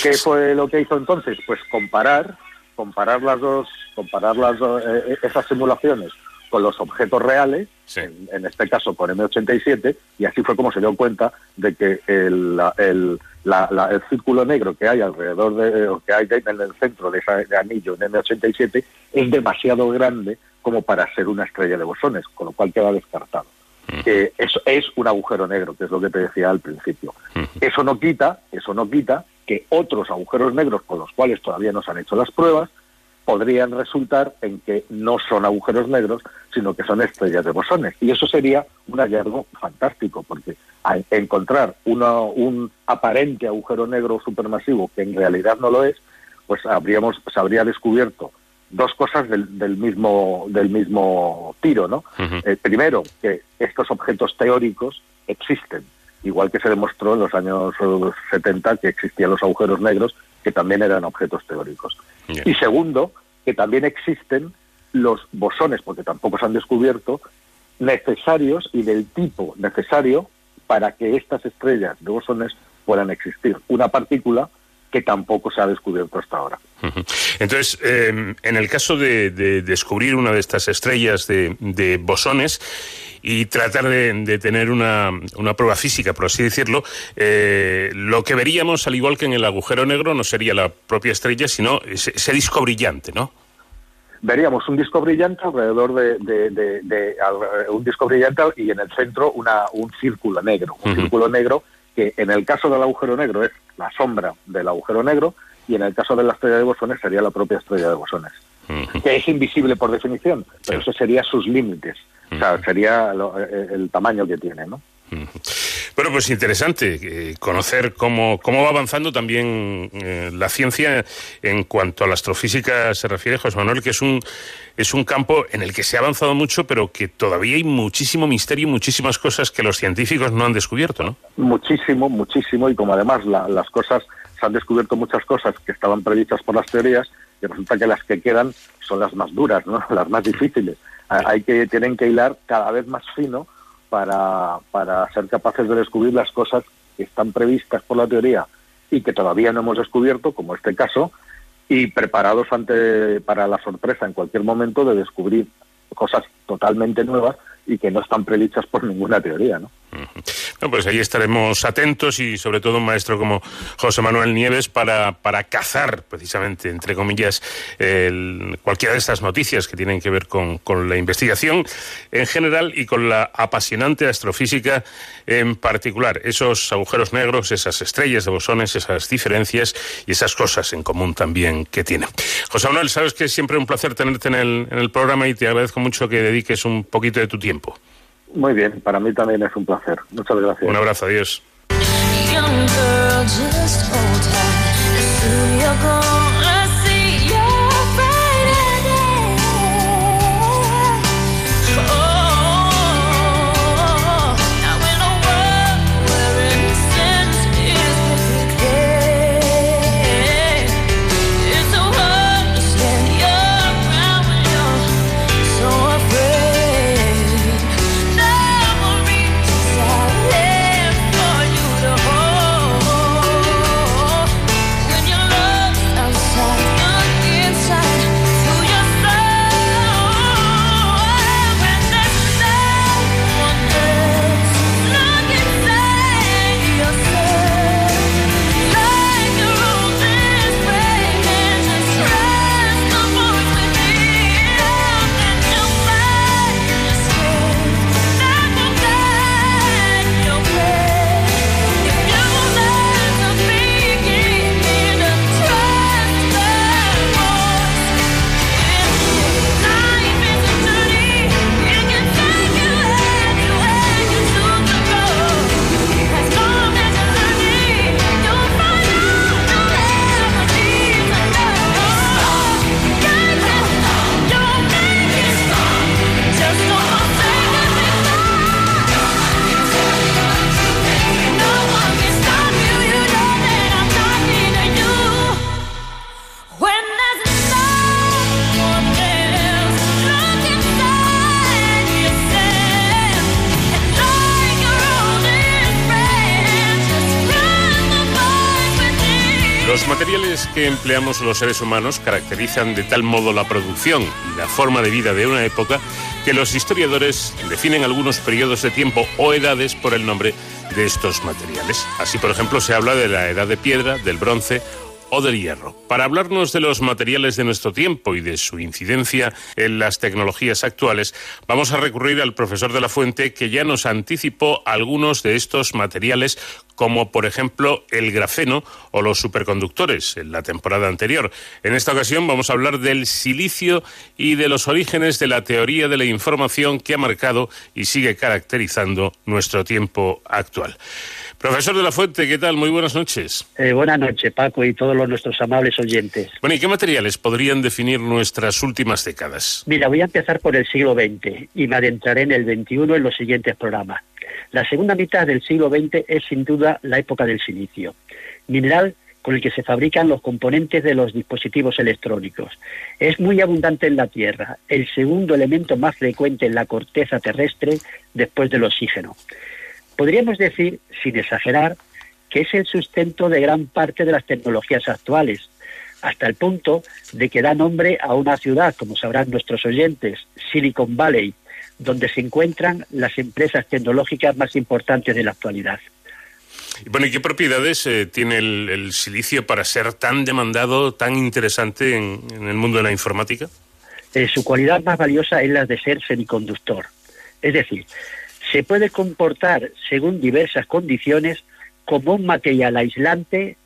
¿Qué fue lo que hizo entonces? Pues comparar, comparar las dos, comparar las dos, eh, esas simulaciones con los objetos reales, en, en este caso con M87, y así fue como se dio cuenta de que el, el, la- la- el círculo negro que hay alrededor de, o que hay en el centro de ese anillo en M87 es demasiado grande como para ser una estrella de bosones, con lo cual queda descartado. Que eso es un agujero negro, que es lo que te decía al principio. Eso no quita, eso no quita que otros agujeros negros con los cuales todavía no se han hecho las pruebas podrían resultar en que no son agujeros negros, sino que son estrellas de bosones. Y eso sería un hallazgo fantástico, porque al encontrar una- un aparente agujero negro supermasivo que en realidad no lo es, pues habríamos, se habría descubierto dos cosas del, del mismo del mismo tiro, ¿no? Eh, primero, que estos objetos teóricos existen, igual que se demostró en los años eh, 70 que existían los agujeros negros, que también eran objetos teóricos. Y segundo, que también existen los bosones, porque tampoco se han descubierto, necesarios y del tipo necesario para que estas estrellas de bosones puedan existir. Una partícula que tampoco se ha descubierto hasta ahora. Entonces, eh, en el caso de, de descubrir una de estas estrellas de, de bosones y tratar de, de tener una, una prueba física, por así decirlo, eh, lo que veríamos, al igual que en el agujero negro, no sería la propia estrella, sino ese, ese disco brillante, ¿no? Veríamos un disco brillante alrededor de, de- de- de- al- un disco brillante y en el centro una, un círculo negro, un círculo negro que en el caso del agujero negro es la sombra del agujero negro y en el caso de la estrella de bosones sería la propia estrella de bosones, que es invisible por definición, pero eso sería sus límites, o sea, sería lo- eh, el tamaño que tiene, ¿no? Bueno, pues interesante eh, conocer cómo, cómo va avanzando también eh, la ciencia en cuanto a la astrofísica se refiere, José Manuel, que es un, es un campo en el que se ha avanzado mucho, pero que todavía hay muchísimo misterio y muchísimas cosas que los científicos no han descubierto, ¿no? Muchísimo, muchísimo, y como además la- las cosas, se han descubierto muchas cosas que estaban previstas por las teorías, y resulta que las que quedan son las más duras, ¿no? las más difíciles. Ha- Hay que, tienen que hilar cada vez más fino para, para ser capaces de descubrir las cosas que están previstas por la teoría y que todavía no hemos descubierto, como este caso, y preparados ante para la sorpresa en cualquier momento de descubrir cosas totalmente nuevas y que no están predichas por ninguna teoría, ¿no? Bueno, pues ahí estaremos atentos y sobre todo un maestro como José Manuel Nieves para, para cazar precisamente, entre comillas, el- cualquiera de estas noticias que tienen que ver con, con la investigación en general y con la apasionante astrofísica en particular. Esos agujeros negros, esas estrellas de bosones, esas diferencias y esas cosas en común también que tienen. José Manuel, sabes que es siempre un placer tenerte en el, en el programa y te agradezco mucho que dediques un poquito de tu tiempo. Muy bien, para mí también es un placer. Muchas gracias. Un abrazo, adiós. Empleamos los seres humanos caracterizan de tal modo la producción y la forma de vida de una época que los historiadores definen algunos periodos de tiempo o edades por el nombre de estos materiales. Así, por ejemplo, se habla de la edad de piedra, del bronce o del hierro. Para hablarnos de los materiales de nuestro tiempo y de su incidencia en las tecnologías actuales, vamos a recurrir al profesor de la Fuente que ya nos anticipó algunos de estos materiales como por ejemplo el grafeno o los superconductores en la temporada anterior. En esta ocasión vamos a hablar del silicio y de los orígenes de la teoría de la información que ha marcado y sigue caracterizando nuestro tiempo actual. Profesor de la Fuente, ¿qué tal? Muy buenas noches. Eh, buenas noches, Paco, y todos los, nuestros amables oyentes. Bueno, ¿y qué materiales podrían definir nuestras últimas décadas? Mira, voy a empezar por el siglo XX y me adentraré en el XXI en los siguientes programas. La segunda mitad del siglo XX es sin duda la época del silicio, mineral con el que se fabrican los componentes de los dispositivos electrónicos. Es muy abundante en la Tierra, el segundo elemento más frecuente en la corteza terrestre después del oxígeno. Podríamos decir, sin exagerar, que es el sustento de gran parte de las tecnologías actuales, hasta el punto de que da nombre a una ciudad, como sabrán nuestros oyentes, Silicon Valley, donde se encuentran las empresas tecnológicas más importantes de la actualidad. Bueno, ¿y qué propiedades eh, tiene el, el, silicio para ser tan demandado, tan interesante en, en el mundo de la informática? Eh, su cualidad más valiosa es la de ser semiconductor. Es decir, se puede comportar, según diversas condiciones, como un material aislante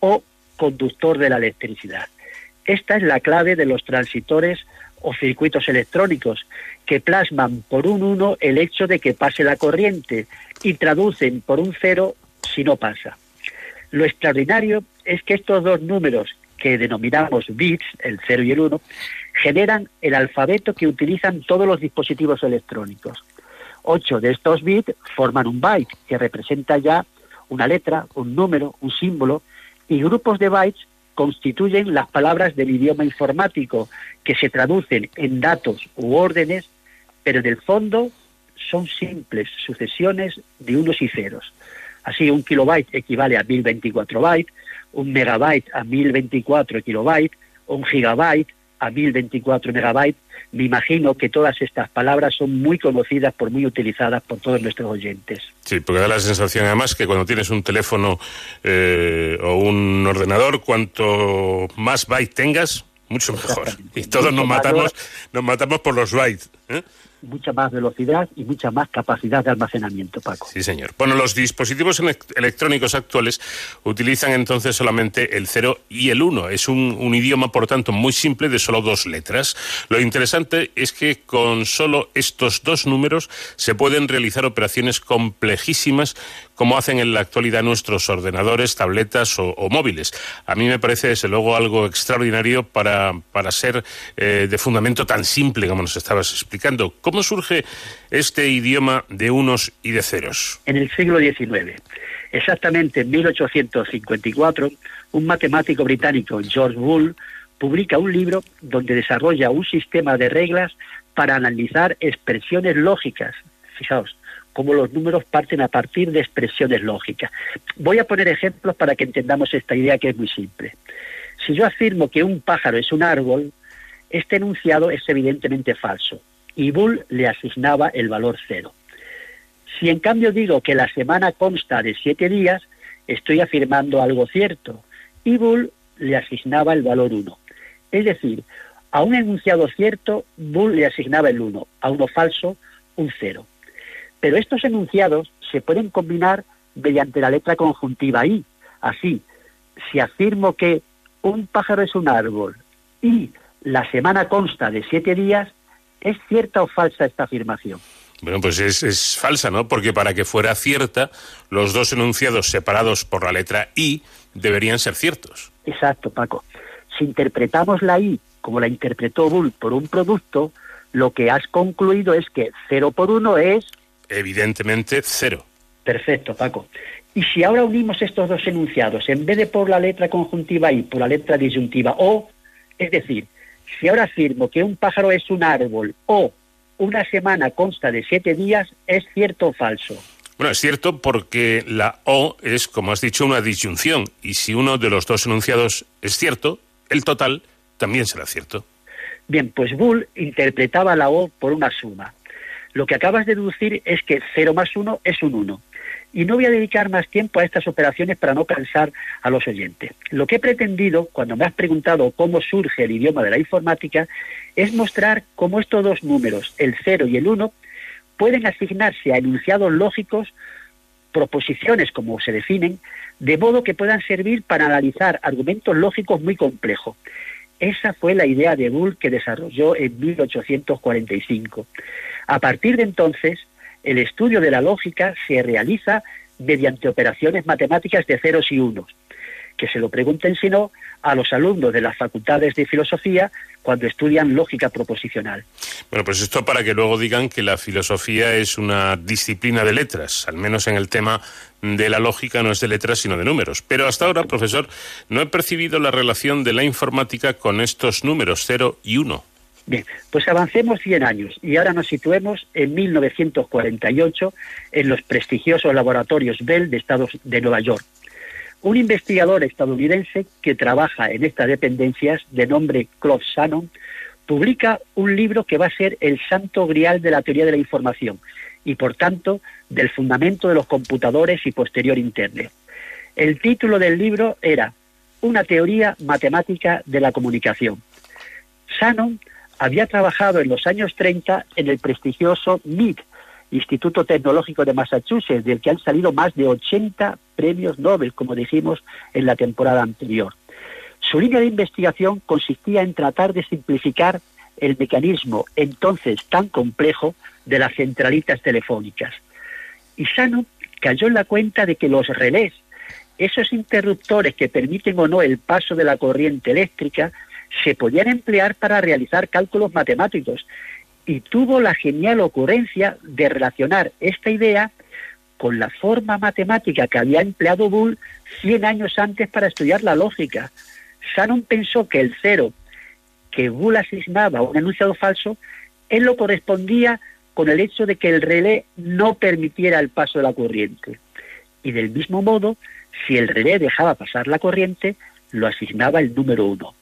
o conductor de la electricidad. Esta es la clave de los transitores o circuitos electrónicos, que plasman por un 1 el hecho de que pase la corriente y traducen por un 0 si no pasa. Lo extraordinario es que estos dos números, que denominamos bits, el 0 y el 1, generan el alfabeto que utilizan todos los dispositivos electrónicos. Ocho de estos bits forman un byte, que representa ya una letra, un número, un símbolo, y grupos de bytes constituyen las palabras del idioma informático, que se traducen en datos u órdenes, pero en el fondo son simples sucesiones de unos y ceros. Así, un kilobyte equivale a 1024 bytes, un megabyte a 1024 kilobytes, un gigabyte a 1024 megabytes. Me imagino que todas estas palabras son muy conocidas por muy utilizadas por todos nuestros oyentes. Sí, porque da la sensación además que cuando tienes un teléfono eh, o un ordenador, cuanto más bytes tengas, mucho mejor. Y todos nos matamos, nos matamos por los bytes. ¿eh? Mucha más velocidad y mucha más capacidad de almacenamiento, Paco. Sí, señor. Bueno, los dispositivos electrónicos actuales utilizan entonces solamente el 0 y el 1. Es un, idioma, por tanto, muy simple de solo dos letras. Lo interesante es que con solo estos dos números se pueden realizar operaciones complejísimas como hacen en la actualidad nuestros ordenadores, tabletas o, o móviles. A mí me parece, desde luego, algo extraordinario para, para ser eh, de fundamento tan simple como nos estabas explicando. ¿Cómo surge este idioma de unos y de ceros? En el siglo XIX. Exactamente en 1854, un matemático británico, George Boole, publica un libro donde desarrolla un sistema de reglas para analizar expresiones lógicas. Fijaos, cómo los números parten a partir de expresiones lógicas. Voy a poner ejemplos para que entendamos esta idea que es muy simple. Si yo afirmo que un pájaro es un árbol, este enunciado es evidentemente falso y Bull le asignaba el valor cero. Si en cambio digo que la semana consta de siete días, estoy afirmando algo cierto y Bull le asignaba el valor uno. Es decir, a un enunciado cierto, Bull le asignaba el uno, a uno falso, un cero. Pero estos enunciados se pueden combinar mediante la letra conjuntiva i. Así, si afirmo que un pájaro es un árbol y la semana consta de siete días, ¿es cierta o falsa esta afirmación? Bueno, pues es, es, falsa, ¿no? Porque para que fuera cierta, los dos enunciados separados por la letra I deberían ser ciertos. Exacto, Paco. Si interpretamos la I como la interpretó Bull por un producto, lo que has concluido es que 0 por 1 es... Evidentemente cero. Perfecto, Paco. Y si ahora unimos estos dos enunciados, en vez de por la letra conjuntiva I, por la letra disyuntiva O, es decir, si ahora afirmo que un pájaro es un árbol o una semana consta de siete días, ¿es cierto o falso? Bueno, es cierto porque la O es, como has dicho, una disyunción y si uno de los dos enunciados es cierto, el total también será cierto. Bien, pues Bull interpretaba la O por una suma. Lo que acabas de deducir es que 0 más 1 es un 1. Y no voy a dedicar más tiempo a estas operaciones para no cansar a los oyentes. Lo que he pretendido, cuando me has preguntado cómo surge el idioma de la informática, es mostrar cómo estos dos números, el 0 y el 1, pueden asignarse a enunciados lógicos, proposiciones como se definen, de modo que puedan servir para analizar argumentos lógicos muy complejos. Esa fue la idea de Bull que desarrolló en 1845. A partir de entonces, el estudio de la lógica se realiza mediante operaciones matemáticas de ceros y unos, que se lo pregunten si no a los alumnos de las facultades de filosofía cuando estudian lógica proposicional. Bueno, pues esto para que luego digan que la filosofía es una disciplina de letras, al menos en el tema de la lógica no es de letras sino de números. Pero hasta ahora, profesor, no he percibido la relación de la informática con estos números 0 y 1. Bien, pues avancemos 100 años y ahora nos situemos en 1948 en los prestigiosos laboratorios Bell de Estados de Nueva York. Un investigador estadounidense que trabaja en estas dependencias, de nombre Claude Shannon, publica un libro que va a ser el santo grial de la teoría de la información y, por tanto, del fundamento de los computadores y posterior Internet. El título del libro era Una teoría matemática de la comunicación. Shannon había trabajado en los años 30 en el prestigioso MIT, Instituto Tecnológico de Massachusetts, del que han salido más de 80 premios Nobel, como dijimos en la temporada anterior. Su línea de investigación consistía en tratar de simplificar el mecanismo entonces tan complejo de las centralitas telefónicas. Y Shannon cayó en la cuenta de que los relés, esos interruptores que permiten o no el paso de la corriente eléctrica, se podían emplear para realizar cálculos matemáticos y tuvo la genial ocurrencia de relacionar esta idea con la forma matemática que había empleado Bull 100 años antes para estudiar la lógica. Shannon pensó que el cero que Bull asignaba a un enunciado falso, él lo correspondía con el hecho de que el relé no permitiera el paso de la corriente. Y del mismo modo, si el relé dejaba pasar la corriente, lo asignaba el número uno.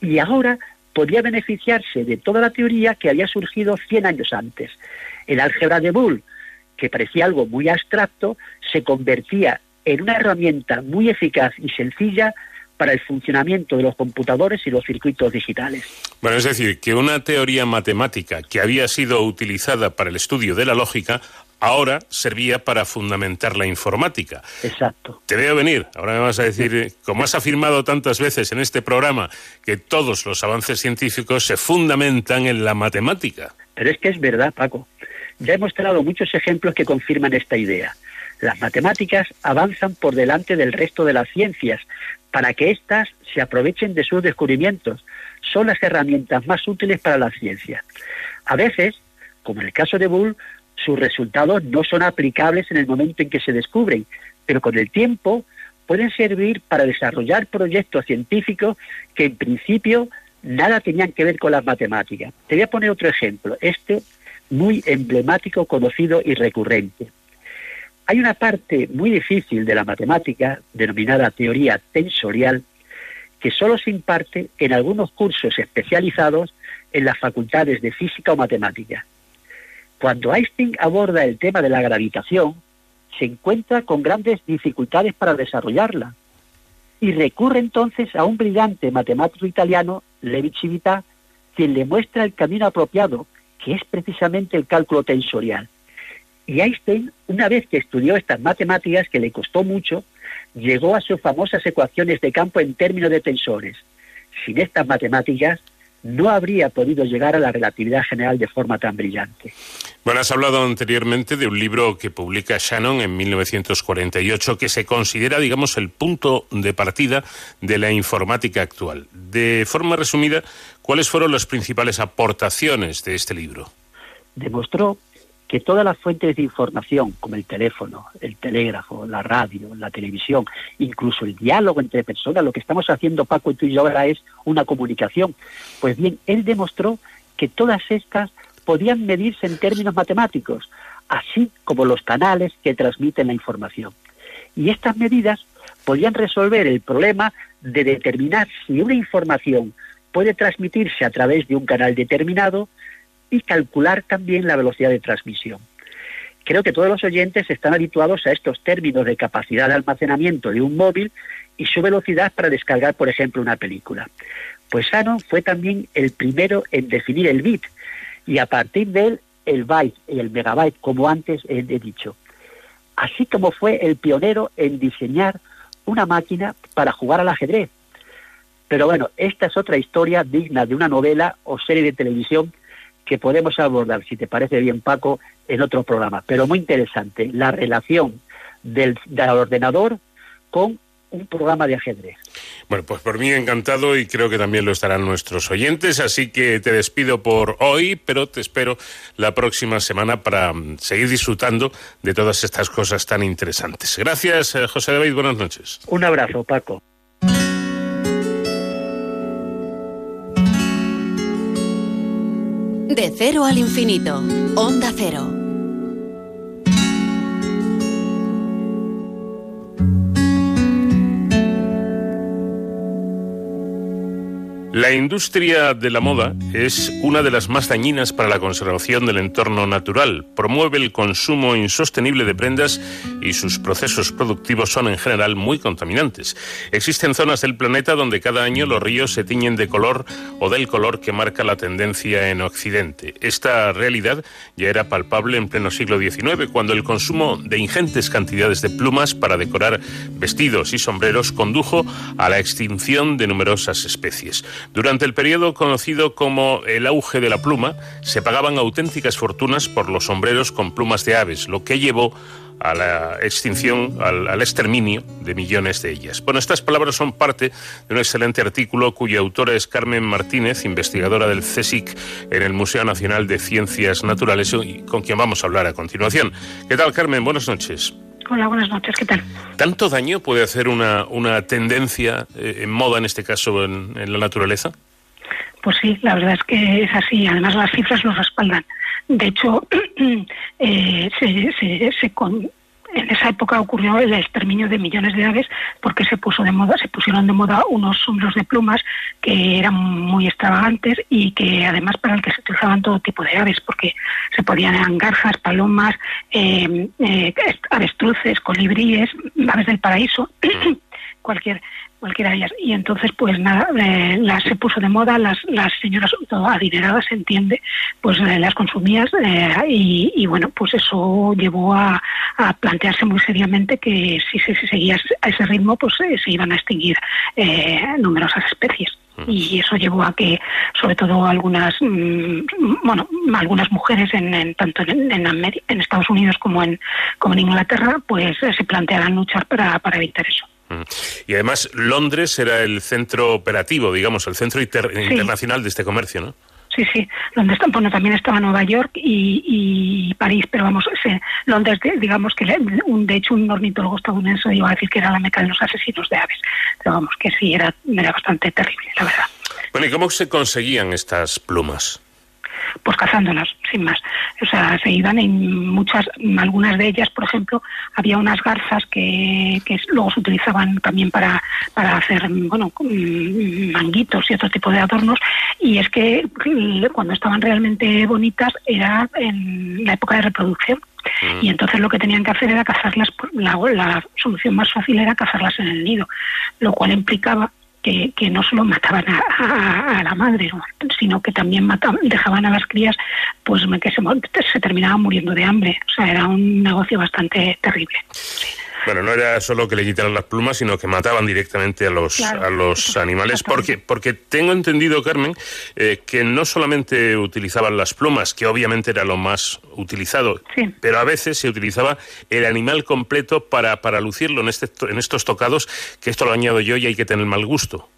Y ahora podía beneficiarse de toda la teoría que había surgido 100 años antes. El álgebra de Bull, que parecía algo muy abstracto, se convertía en una herramienta muy eficaz y sencilla para el funcionamiento de los computadores y los circuitos digitales. Bueno, es decir, que una teoría matemática que había sido utilizada para el estudio de la lógica ahora servía para fundamentar la informática. Exacto. Te veo venir. Ahora me vas a decir, como has afirmado tantas veces en este programa, que todos los avances científicos se fundamentan en la matemática. Pero es que es verdad, Paco. Ya he mostrado muchos ejemplos que confirman esta idea. Las matemáticas avanzan por delante del resto de las ciencias para que éstas se aprovechen de sus descubrimientos. Son las herramientas más útiles para la ciencia. A veces, como en el caso de Bull, sus resultados no son aplicables en el momento en que se descubren, pero con el tiempo pueden servir para desarrollar proyectos científicos que en principio nada tenían que ver con las matemáticas. Te voy a poner otro ejemplo, este muy emblemático, conocido y recurrente. Hay una parte muy difícil de la matemática, denominada teoría tensorial, que solo se imparte en algunos cursos especializados en las facultades de física o matemática. Cuando Einstein aborda el tema de la gravitación, se encuentra con grandes dificultades para desarrollarla y recurre entonces a un brillante matemático italiano, Levi Civita, quien le muestra el camino apropiado, que es precisamente el cálculo tensorial. Y Einstein, una vez que estudió estas matemáticas, que le costó mucho, llegó a sus famosas ecuaciones de campo en términos de tensores. Sin estas matemáticas, no habría podido llegar a la relatividad general de forma tan brillante. Bueno, has hablado anteriormente de un libro que publica Shannon en 1948 que se considera, digamos, el punto de partida de la informática actual. De forma resumida, ¿cuáles fueron las principales aportaciones de este libro? Demostró que todas las fuentes de información, como el teléfono, el telégrafo, la radio, la televisión, incluso el diálogo entre personas, lo que estamos haciendo Paco y tú y yo ahora es una comunicación. Pues bien, él demostró que todas estas podían medirse en términos matemáticos, así como los canales que transmiten la información. Y estas medidas podrían resolver el problema de determinar si una información puede transmitirse a través de un canal determinado y calcular también la velocidad de transmisión. Creo que todos los oyentes están habituados a estos términos de capacidad de almacenamiento de un móvil y su velocidad para descargar, por ejemplo, una película. Pues Shannon fue también el primero en definir el bit y a partir de él el byte y el megabyte, como antes he dicho. Así como fue el pionero en diseñar una máquina para jugar al ajedrez. Pero bueno, esta es otra historia digna de una novela o serie de televisión que podemos abordar, si te parece bien, Paco, en otro programa. Pero muy interesante, la relación del, del ordenador con un programa de ajedrez. Bueno, pues por mí encantado y creo que también lo estarán nuestros oyentes, así que te despido por hoy, pero te espero la próxima semana para mm, seguir disfrutando de todas estas cosas tan interesantes. Gracias, eh, José David, buenas noches. Un abrazo, Paco. De cero al infinito. Onda cero. La industria de la moda es una de las más dañinas para la conservación del entorno natural. Promueve el consumo insostenible de prendas y sus procesos productivos son en general muy contaminantes. Existen zonas del planeta donde cada año los ríos se tiñen de color o del color que marca la tendencia en Occidente. Esta realidad ya era palpable en pleno siglo XIX, cuando el consumo de ingentes cantidades de plumas para decorar vestidos y sombreros condujo a la extinción de numerosas especies. Durante el periodo conocido como el auge de la pluma, se pagaban auténticas fortunas por los sombreros con plumas de aves, lo que llevó a la extinción, al, exterminio de millones de ellas. Bueno, estas palabras son parte de un excelente artículo cuya autora es Carmen Martínez, investigadora del CSIC en el Museo Nacional de Ciencias Naturales, con quien vamos a hablar a continuación. ¿Qué tal, Carmen? Buenas noches. Hola, buenas noches, ¿qué tal? ¿Tanto daño puede hacer una, una tendencia eh, en moda, en este caso, en, en, la naturaleza? Pues sí, la verdad es que es así. Además, las cifras lo respaldan. De hecho, eh, se, se, se con, en esa época ocurrió el exterminio de millones de aves porque se puso de moda, se pusieron de moda unos sombreros de plumas que eran muy extravagantes y que además para el que se utilizaban todo tipo de aves porque se podían garzas, palomas, eh, eh, avestruces, colibríes, aves del paraíso, cualquier cualquiera de ellas. Y entonces, pues nada, eh, las se puso de moda, las, las señoras, adineradas, se entiende, pues eh, las consumías eh, y, y, bueno, pues eso llevó a, a, plantearse muy seriamente que si se si, seguía a ese ritmo, pues se iban a extinguir numerosas especies y eso llevó a que sobre todo algunas mmm, bueno algunas mujeres en, en tanto en, en, en, Estados Unidos como en como en Inglaterra pues se plantearan luchar para, para evitar eso y además Londres era el centro operativo, digamos, el centro inter sí. internacional de este comercio, ¿no? Sí, sí. Londres bueno, también estaba Nueva York y, y París, pero vamos, Londres, digamos que un, de hecho un ornitólogo estadounidense iba a decir que era la meca de los asesinos de aves. Pero vamos, que sí, era, era bastante terrible, la verdad. Bueno, ¿y cómo se conseguían estas plumas? Pues cazándolas, sin más. O sea, se iban en muchas, algunas de ellas, por ejemplo, había unas garzas que, que luego se utilizaban también para, para hacer, bueno, manguitos y otro tipo de adornos, y es que cuando estaban realmente bonitas era en la época de reproducción. Mm. Y entonces lo que tenían que hacer era cazarlas, la, la solución más fácil era cazarlas en el nido, lo cual implicaba que, que, no solo mataban a, a, a, la madre, sino que también mataban, dejaban a las crías pues que se, se terminaban muriendo de hambre. O sea, era un negocio bastante terrible. Sí. Bueno, no era solo que le quitaran las plumas, sino que mataban directamente a los, claro, a los animales. Porque, porque tengo entendido, Carmen, eh, que no solamente utilizaban las plumas, que obviamente era lo más utilizado, sí. pero a veces se utilizaba el animal completo para, para lucirlo en, este, en estos tocados, que esto lo añado yo y hay que tener mal gusto.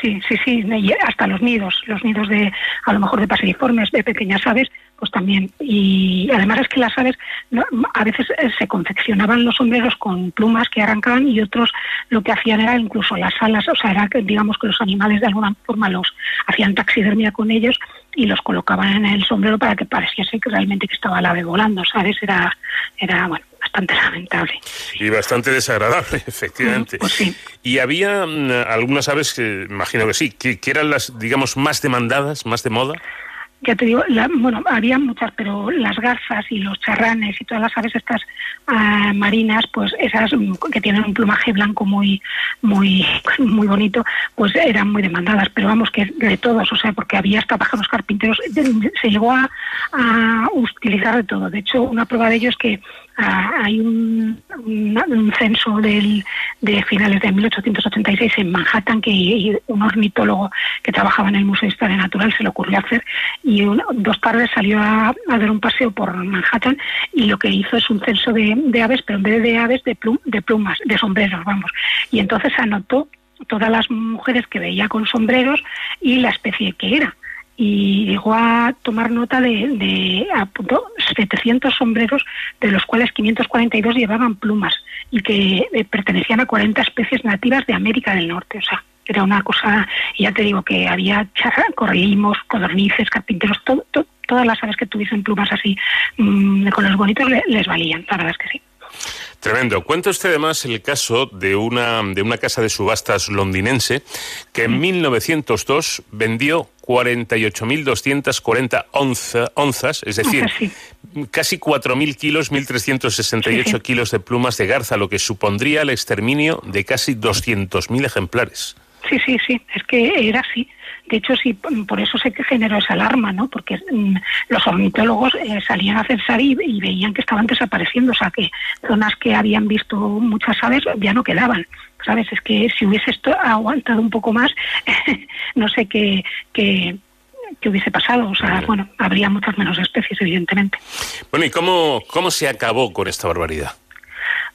Sí, sí, sí, hasta los nidos, los nidos de, a lo mejor de paseriformes, de pequeñas aves, pues también. Y además es que las aves ¿no? a veces eh, se confeccionaban los sombreros con plumas que arrancaban y otros lo que hacían era incluso las alas, o sea, era que digamos que los animales de alguna forma los hacían taxidermia con ellos y los colocaban en el sombrero para que pareciese que realmente que estaba el ave volando, ¿sabes? Era, era bueno, bastante lamentable. Y bastante desagradable, efectivamente. Pues sí. Y había mm, algunas aves que, imagino que sí, que, que eran las, digamos, más demandadas, más de moda. Ya te digo, la- bueno, había muchas, pero las garzas y los charranes y todas las aves estas ah, marinas, pues esas mm, que tienen un plumaje blanco muy, muy, muy bonito, pues eran muy demandadas. Pero vamos, que de todos, o sea, porque había hasta pájaros carpinteros, se llegó a, a utilizar de todo. De hecho, una prueba de ello es que ah, hay un, censo del, de finales de 1886 en Manhattan que un ornitólogo que trabajaba en el Museo de Historia Natural se le ocurrió hacer y un- dos tardes salió a, a dar un paseo por Manhattan y lo que hizo es un censo de, de aves, pero en vez de aves de, plum- de plumas, de sombreros, vamos. Y entonces anotó todas las mujeres que veía con sombreros y la especie que era y llegó a tomar nota de, de apuntó 700 sombreros, de los cuales 542 llevaban plumas y que eh, pertenecían a 40 especies nativas de América del Norte. O sea, era una cosa, ya te digo que había charra, correlimos, codornices, carpinteros, todo, to- todas las aves que tuviesen plumas así mm, de colores bonitos le- les valían, la verdad es que sí. Tremendo. Cuenta usted además el caso de una, de una casa de subastas londinense que en 1902 vendió 48.240 onza- onzas, es decir, sí. casi 4.000 kilos, 1.368 Sí, sí. kilos de plumas de garza, lo que supondría el exterminio de casi 200.000 ejemplares. Sí, sí, sí, es que era así. De hecho, sí, por eso se generó esa alarma, ¿no? Porque mm, los ornitólogos eh, salían a censar y, y veían que estaban desapareciendo, o sea, que zonas que habían visto muchas aves ya no quedaban, ¿sabes? Es que si hubiese esto aguantado un poco más, no sé qué, qué, qué hubiese pasado, o sea, bueno, habría muchas menos especies, evidentemente. Bueno, ¿y cómo, cómo se acabó con esta barbaridad?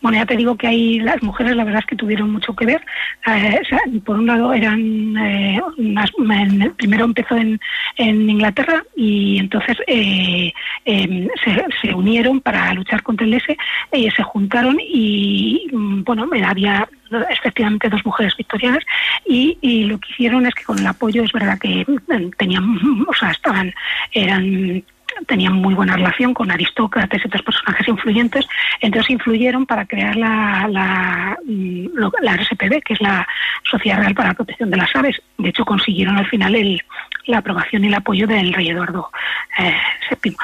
Bueno, ya te digo que ahí las mujeres la verdad es que tuvieron mucho que ver. Eh, o sea, por un lado eran eh, en primero empezó en, en Inglaterra y entonces eh, eh, se, se unieron para luchar contra el S, se juntaron y mm, bueno, eh, había efectivamente dos mujeres victorianas y, y lo que hicieron es que con el apoyo es verdad que mm, tenían, o sea, estaban, eran tenían muy buena relación con aristócratas y otros personajes influyentes, entonces influyeron para crear la, la, mm, la RSPB, que es la Sociedad Real para la Protección de las Aves. De hecho, consiguieron al final el, la aprobación y el apoyo del rey Eduardo eh, VII.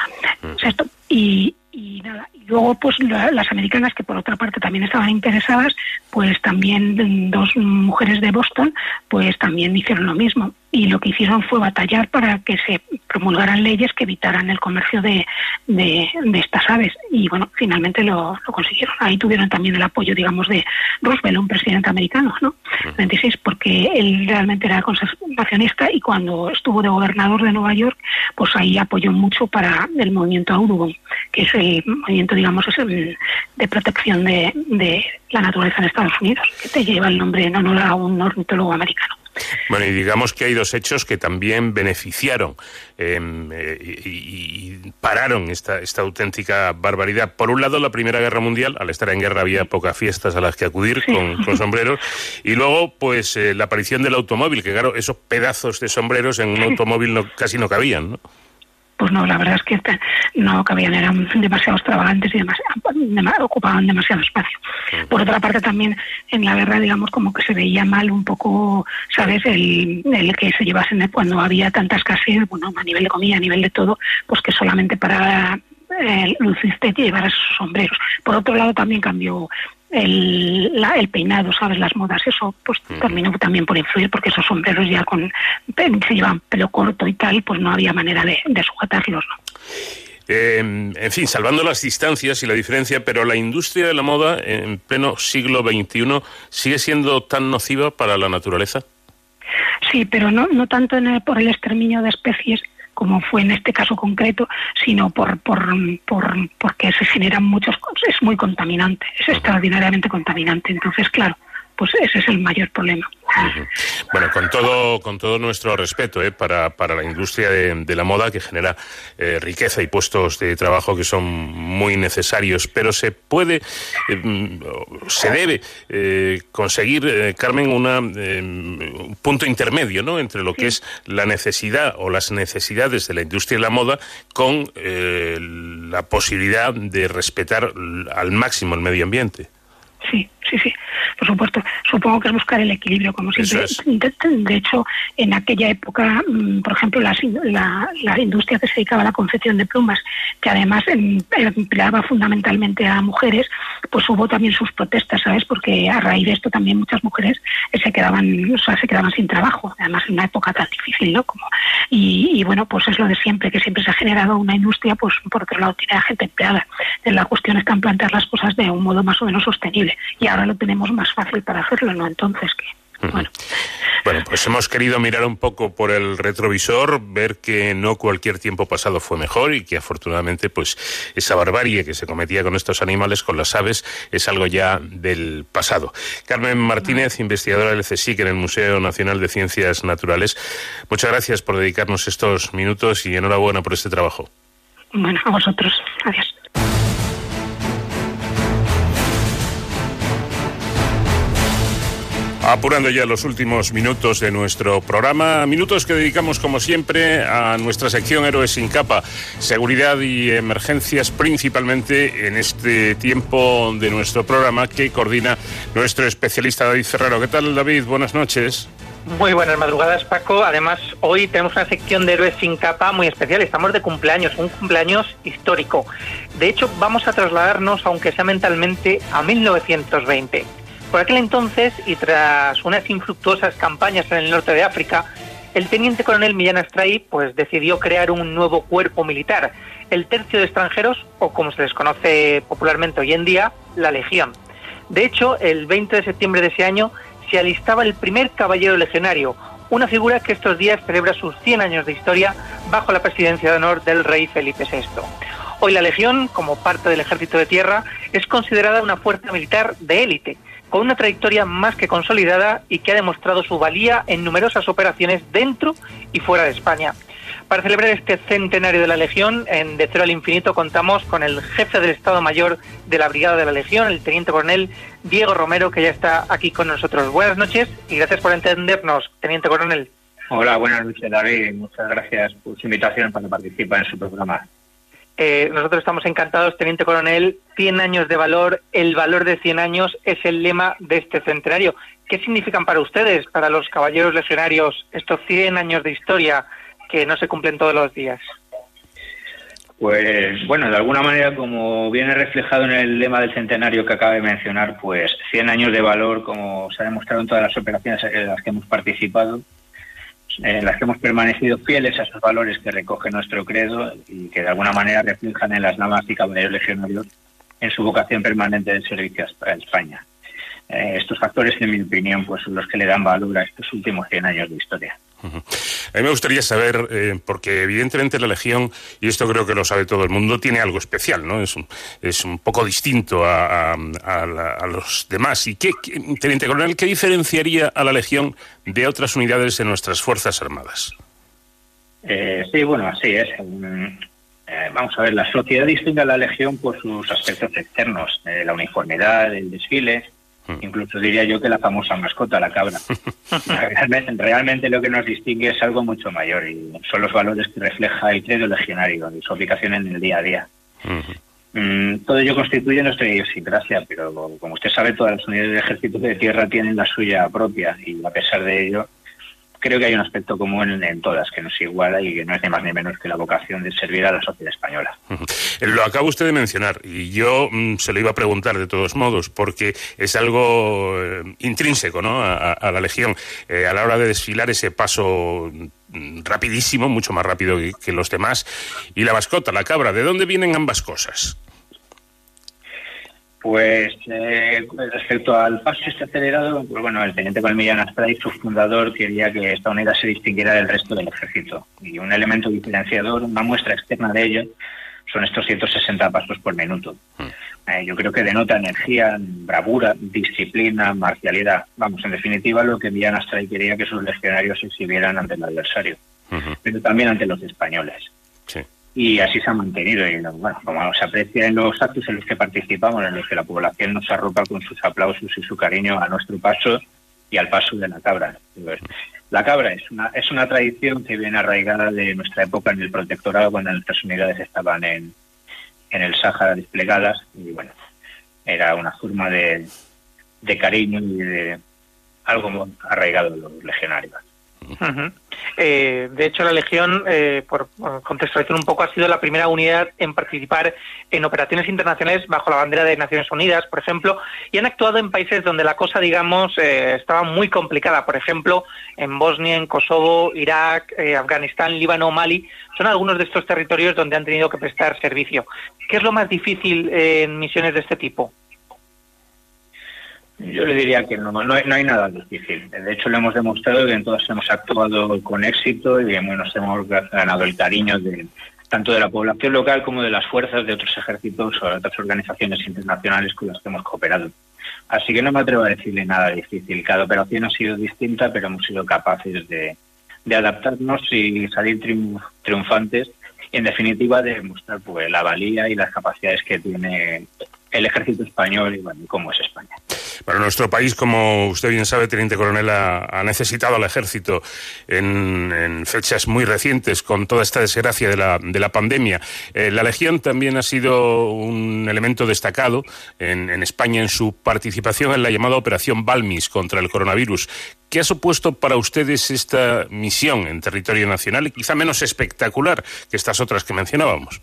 Sexto. Y, y nada, luego pues la- las americanas que por otra parte también estaban interesadas, pues también dos mujeres de Boston, pues también hicieron lo mismo y lo que hicieron fue batallar para que se promulgaran leyes que evitaran el comercio de, de, de estas aves y bueno, finalmente lo, lo consiguieron. Ahí tuvieron también el apoyo, digamos, de Roosevelt, un presidente americano, ¿no? 26, porque él realmente era conservacionista y cuando estuvo de gobernador de Nueva York, pues ahí apoyó mucho para el movimiento Audubon, que es el movimiento, digamos, es el de protección de, de la naturaleza en Estados Unidos, que te lleva el nombre en honor a un ornitólogo americano. Bueno, y digamos que hay dos hechos que también beneficiaron eh, eh, y, y pararon esta, esta auténtica barbaridad. Por un lado, la Primera Guerra Mundial, al estar en guerra había pocas fiestas a las que acudir con, con sombreros, y luego, pues, eh, la aparición del automóvil, que claro, esos pedazos de sombreros en un automóvil no, casi no cabían, ¿no? Pues no, la verdad es que no cabían, eran demasiado extravagantes y demasiado, dema- ocupaban demasiado espacio. Por otra parte, también en la guerra, digamos, como que se veía mal un poco, ¿sabes?, el, el que se llevasen cuando había tanta escasez, bueno, a nivel de comida, a nivel de todo, pues que solamente para eh, lucirte llevar esos sombreros. Por otro lado, también cambió el, la- el peinado, ¿sabes? Las modas, eso pues terminó también por influir porque esos sombreros ya con se llevan pelo corto y tal, pues no había manera de, de sujetarlos, ¿no? Eh, en fin, salvando las distancias y la diferencia, pero la industria de la moda en pleno siglo XXI sigue siendo tan nociva para la naturaleza. Sí, pero no, no tanto en el- por el exterminio de especies como fue en este caso concreto, sino por, por, por porque se generan muchos, es muy contaminante, es extraordinariamente contaminante. Entonces, claro, pues ese es el mayor problema. Bueno, con todo, con todo nuestro respeto ¿eh? para, para la industria de, de la moda que genera eh, riqueza y puestos de trabajo que son muy necesarios, pero se puede, eh, mm, se debe eh, conseguir, eh, Carmen, una, un punto intermedio ¿no? entre lo que es la necesidad o las necesidades de la industria de la moda con eh, la posibilidad de respetar al máximo el medio ambiente. Sí, sí, sí, por supuesto. Supongo que es buscar el equilibrio, como siempre. De, de hecho, en aquella época, mm, por ejemplo, in- la, la industria que se dedicaba a la confección de plumas, que además em- empleaba fundamentalmente a mujeres, pues hubo también sus protestas, ¿sabes? Porque a raíz de esto también muchas mujeres se quedaban, o sea, se quedaban sin trabajo, además en una época tan difícil, ¿no? Como, y, y bueno, pues es lo de siempre, que siempre se ha generado una industria, pues por otro lado tiene a gente empleada. La cuestión está en plantear las cosas de un modo más o menos sostenible. Y ahora lo tenemos más fácil para hacerlo, ¿no? Entonces, que Bueno, pues hemos querido mirar un poco por el retrovisor, ver que no cualquier tiempo pasado fue mejor y que afortunadamente pues esa barbarie que se cometía con estos animales, con las aves, es algo ya del pasado. Carmen Martínez, investigadora del CSIC en el Museo Nacional de Ciencias Naturales, muchas gracias por dedicarnos estos minutos y enhorabuena por este trabajo. bueno, a vosotros. Adiós. Apurando ya los últimos minutos de nuestro programa, minutos que dedicamos como siempre a nuestra sección Héroes sin capa, seguridad y emergencias principalmente en este tiempo de nuestro programa que coordina nuestro especialista David Ferrero. ¿Qué tal David? Buenas noches. Muy buenas madrugadas, Paco. Además, hoy tenemos una sección de héroes sin capa muy especial. Estamos de cumpleaños, un cumpleaños histórico. De hecho, vamos a trasladarnos, aunque sea mentalmente, a 1920. Por aquel entonces, y tras unas infructuosas campañas en el norte de África, el teniente coronel Millán Astray pues, decidió crear un nuevo cuerpo militar, el Tercio de Extranjeros, o como se les conoce popularmente hoy en día, la Legión. De hecho, el 20 de septiembre de ese año se alistaba el primer caballero legionario, una figura que estos días celebra sus 100 años de historia bajo la presidencia de honor del rey Felipe VI. Hoy la Legión, como parte del Ejército de Tierra, es considerada una fuerza militar de élite, con una trayectoria más que consolidada y que ha demostrado su valía en numerosas operaciones dentro y fuera de España. Para celebrar este centenario de la Legión, en De Cero al Infinito contamos con el jefe del Estado Mayor de la Brigada de la Legión, el teniente coronel Diego Romero, que ya está aquí con nosotros. Buenas noches y gracias por entendernos, teniente coronel. Hola, buenas noches, David. Muchas gracias por su invitación para participar en su programa. Eh, nosotros estamos encantados, teniente coronel. 100 años de valor, el valor de 100 años es el lema de este centenario. ¿Qué significan para ustedes, para los caballeros legionarios, estos 100 años de historia que no se cumplen todos los días? Pues bueno, de alguna manera, como viene reflejado en el lema del centenario que acaba de mencionar, pues 100 años de valor, como se ha demostrado en todas las operaciones en las que hemos participado, en las que hemos permanecido fieles a esos valores que recoge nuestro credo y que de alguna manera reflejan en las damas y caballeros legionarios en su vocación permanente de servicio a España. Eh, estos factores, en mi opinión, pues son los que le dan valor a estos últimos 100 años de historia. A mí me gustaría saber, eh, porque evidentemente la Legión, y esto creo que lo sabe todo el mundo, tiene algo especial, ¿no? Es un, es un poco distinto a, los demás. ¿Y qué- Teniente Coronel, qué diferenciaría a la Legión de otras unidades de nuestras Fuerzas Armadas? Eh, sí, bueno, así es. Mm, eh, vamos a ver, la sociedad distingue a la Legión por sus aspectos externos, eh, la uniformidad, el desfile, incluso diría yo que la famosa mascota, la cabra. realmente, realmente lo que nos distingue es algo mucho mayor y son los valores que refleja el credo legionario y su aplicación en el día a día. Mm, todo ello constituye nuestra idiosincrasia, pero como usted sabe, todas las unidades de ejército de tierra tienen la suya propia y a pesar de ello, creo que hay un aspecto común en, todas que nos iguala y que no es ni más ni menos que la vocación de servir a la sociedad española. Lo acaba usted de mencionar y yo mm, se lo iba a preguntar de todos modos porque es algo eh, intrínseco ¿no? a, la Legión. Eh, a la hora de desfilar ese paso mm, rapidísimo, mucho más rápido que los demás. Y la mascota, la cabra, ¿de dónde vienen ambas cosas? Pues eh, respecto al paso este acelerado, pues bueno, el teniente Colmillán Astray, su fundador, quería que esta unidad se distinguiera del resto del ejército. Y un elemento diferenciador, una muestra externa de ello, son estos 160 pasos por minuto. eh, yo creo que denota energía, bravura, disciplina, marcialidad. Vamos, en definitiva, lo que Villana Astray quería que sus legionarios se exhibieran ante el adversario, pero también ante los españoles. Sí. Y así se ha mantenido. Y bueno, como se aprecia en los actos en los que participamos, en los que la población nos arropa con sus aplausos y su cariño a nuestro paso y al paso de la cabra. La cabra es una, es una tradición que viene arraigada de nuestra época en el protectorado, cuando nuestras unidades estaban en, en el Sáhara desplegadas y bueno, era una forma de, de cariño y de algo arraigado de los legionarios. Eh, de hecho, la Legión, eh, por contextualizar un poco, ha sido la primera unidad en participar en operaciones internacionales bajo la bandera de Naciones Unidas, por ejemplo, y han actuado en países donde la cosa, digamos, eh, estaba muy complicada. Por ejemplo, en Bosnia, en Kosovo, Irak, eh, Afganistán, Líbano, Mali. Son algunos de estos territorios donde han tenido que prestar servicio. ¿Qué es lo más difícil eh, en misiones de este tipo? Yo le diría que no, no, hay, no hay nada difícil. De hecho, lo hemos demostrado que en todas hemos actuado con éxito y nos hemos ganado el cariño de tanto de la población local como de las fuerzas de otros ejércitos o de otras organizaciones internacionales con las que hemos cooperado. Así que no me atrevo a decirle nada difícil. Cada operación ha sido distinta, pero hemos sido capaces de, de adaptarnos y salir triunf- triunfantes y, en definitiva, de mostrar pues, la valía y las capacidades que tiene el ejército español y bueno, cómo es España. Bueno, nuestro país, como usted bien sabe, Teniente Coronel, ha, necesitado al ejército en, en fechas muy recientes con toda esta desgracia de la, de la pandemia. Eh, la Legión también ha sido un elemento destacado en, en España en su participación en la llamada Operación Balmis contra el coronavirus. ¿Qué ha supuesto para ustedes esta misión en territorio nacional y quizá menos espectacular que estas otras que mencionábamos?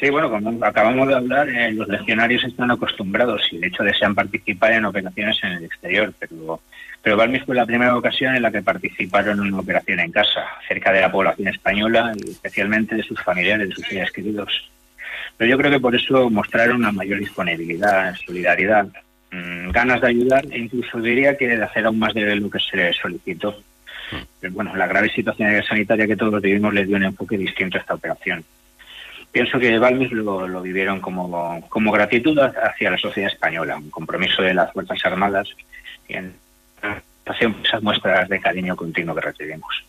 Sí, bueno, como acabamos de hablar, eh, los legionarios están acostumbrados y de hecho desean participar en operaciones en el exterior, pero, pero Balmis fue la primera ocasión en la que participaron en una operación en casa, cerca de la población española y especialmente de sus familiares, de sus seres queridos. Pero yo creo que por eso mostraron una mayor disponibilidad, solidaridad, mm, ganas de ayudar e incluso diría que de hacer aún más de lo que se les solicitó. Pero bueno, la grave situación sanitaria que todos vivimos les dio un enfoque distinto a esta operación. Pienso que Balmis lo, lo vivieron como, como gratitud hacia la sociedad española, un compromiso de las Fuerzas Armadas y en hacen esas muestras de cariño continuo que recibimos.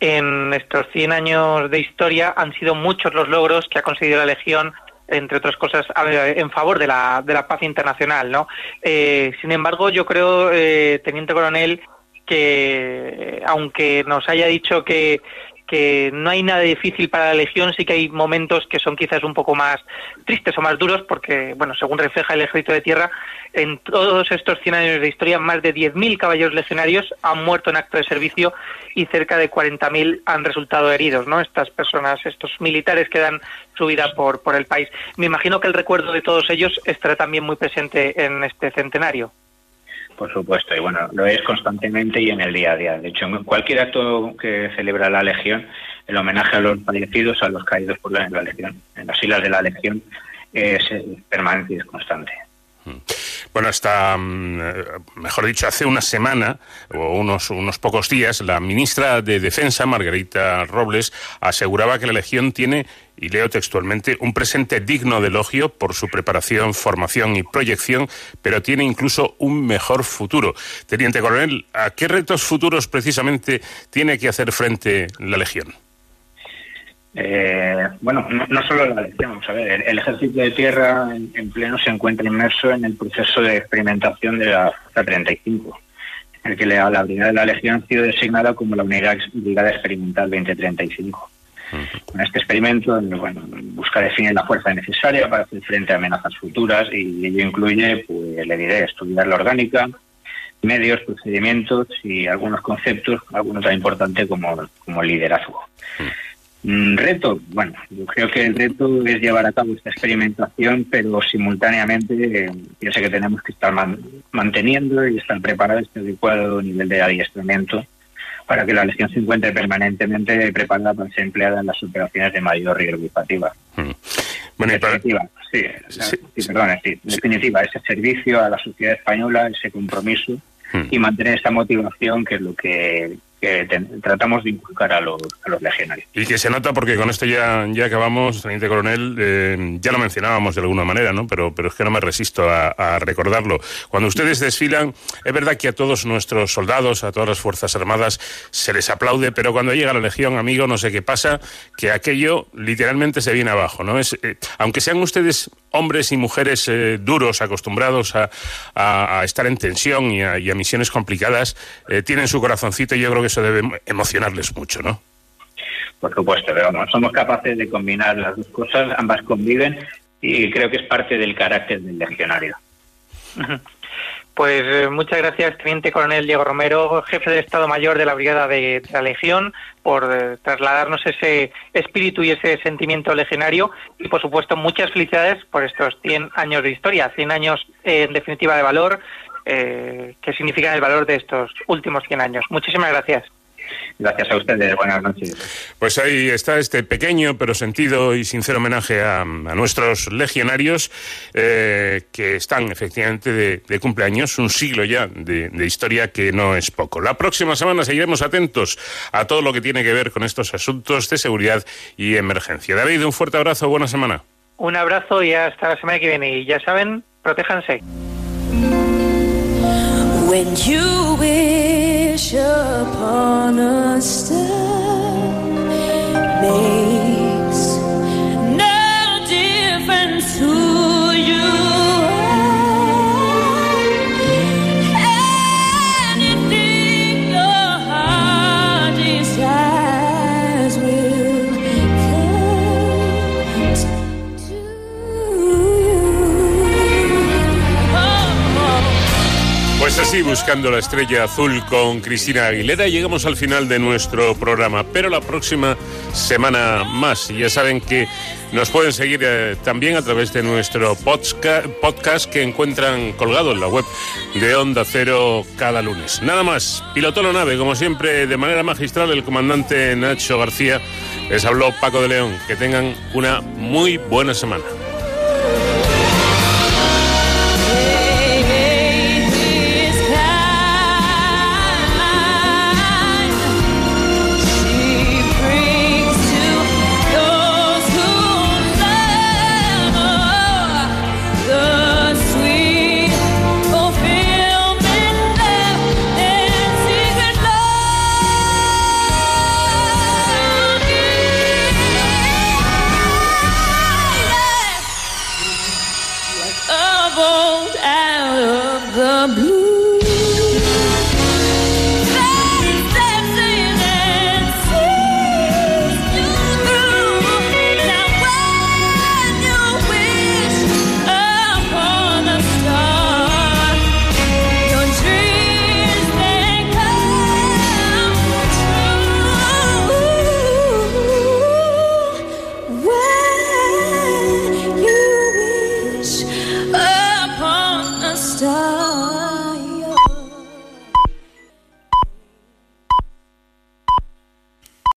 En estos 100 años de historia han sido muchos los logros que ha conseguido la Legión, entre otras cosas, en favor de la, de la paz internacional. ¿no? Eh, sin embargo, yo creo, eh, Teniente Coronel, que aunque nos haya dicho que que no hay nada difícil para la Legión, sí que hay momentos que son quizás un poco más tristes o más duros, porque, bueno, según refleja el Ejército de Tierra, en todos estos 100 años de historia, más de 10.000 caballeros legionarios han muerto en acto de servicio y cerca de 40.000 han resultado heridos, ¿no? Estas personas, estos militares que dan su vida por, por el país. Me imagino que el recuerdo de todos ellos estará también muy presente en este centenario. Por supuesto, y bueno, lo es constantemente y en el día a día. De hecho, en cualquier acto que celebra la Legión, el homenaje a los fallecidos, a los caídos por la, Legión, en las islas de la Legión, es eh, permanente y es constante. Bueno, hasta, mm, eh, mejor dicho, hace una semana o unos, unos pocos días, la ministra de Defensa, Margarita Robles, aseguraba que la Legión tiene, y leo textualmente, un presente digno de elogio por su preparación, formación y proyección, pero tiene incluso un mejor futuro. Teniente Coronel, ¿a qué retos futuros precisamente tiene que hacer frente la Legión? Eh, bueno, no, no solo la Legión, vamos a ver, el, Ejército de Tierra en, en pleno se encuentra inmerso en el proceso de experimentación de la Fuerza 35, en el que la, la Brigada de la Legión ha sido designada como la Unidad Brigada Experimental 2035. Con este experimento, bueno, busca definir la fuerza necesaria para hacer frente a amenazas futuras y ello incluye, pues le diré, estudiar la orgánica, medios, procedimientos y algunos conceptos, algunos tan importantes como, como el liderazgo. Mm, reto, bueno, yo creo que el reto es llevar a cabo esta experimentación, pero simultáneamente eh, pienso que tenemos que estar man- manteniendo y estar preparados este adecuado nivel de adiestramiento para que la Legión se encuentre permanentemente preparada para ser empleada en las operaciones de mayor rigor educativa. Bueno, en definitiva, sí, sí, perdón, sí, en definitiva, ese servicio a la sociedad española, ese compromiso y mantener esta motivación que es lo que que tratamos de inculcar a los, legionarios. Y que se nota porque con esto ya, ya acabamos, teniente coronel, eh, ya lo mencionábamos de alguna manera, ¿no? Pero, pero es que no me resisto a, recordarlo. Cuando ustedes desfilan, es verdad que a todos nuestros soldados, a todas las Fuerzas Armadas, se les aplaude, pero cuando llega la Legión, amigo, no sé qué pasa, que aquello literalmente se viene abajo, ¿no? Es, eh, aunque sean ustedes hombres y mujeres eh, duros, acostumbrados a, estar en tensión y a misiones complicadas, tienen su corazoncito y yo creo que eso debe emocionarles mucho, ¿no? Por supuesto, pero vamos, somos capaces de combinar las dos cosas, ambas conviven y creo que es parte del carácter del legionario. Pues eh, muchas gracias, Teniente Coronel Diego Romero, jefe del Estado Mayor de la Brigada de, la Legión, por eh, trasladarnos ese espíritu y ese sentimiento legionario. Y, por supuesto, muchas felicidades por estos 100 años de historia, 100 años, eh, en definitiva, de valor, eh, que significan el valor de estos últimos 100 años. Muchísimas gracias. Gracias a ustedes. Buenas noches. Pues ahí está este pequeño pero sentido y sincero homenaje a, nuestros legionarios eh, que están efectivamente de, cumpleaños, un siglo ya de, historia que no es poco. La próxima semana seguiremos atentos a todo lo que tiene que ver con estos asuntos de seguridad y emergencia. David, un fuerte abrazo, buena semana. Un abrazo y hasta la semana que viene. Y ya saben, protéjanse. When you wish upon a star, makes no difference who you Pues así, buscando la estrella azul con Cristina Aguilera, llegamos al final de nuestro programa, pero la próxima semana más. Y ya saben que nos pueden seguir eh, también a través de nuestro podcast que encuentran colgado en la web de Onda Cero cada lunes. Nada más, pilotó la nave, como siempre, de manera magistral, el comandante Nacho García. Les habló Paco de León. Que tengan una muy buena semana.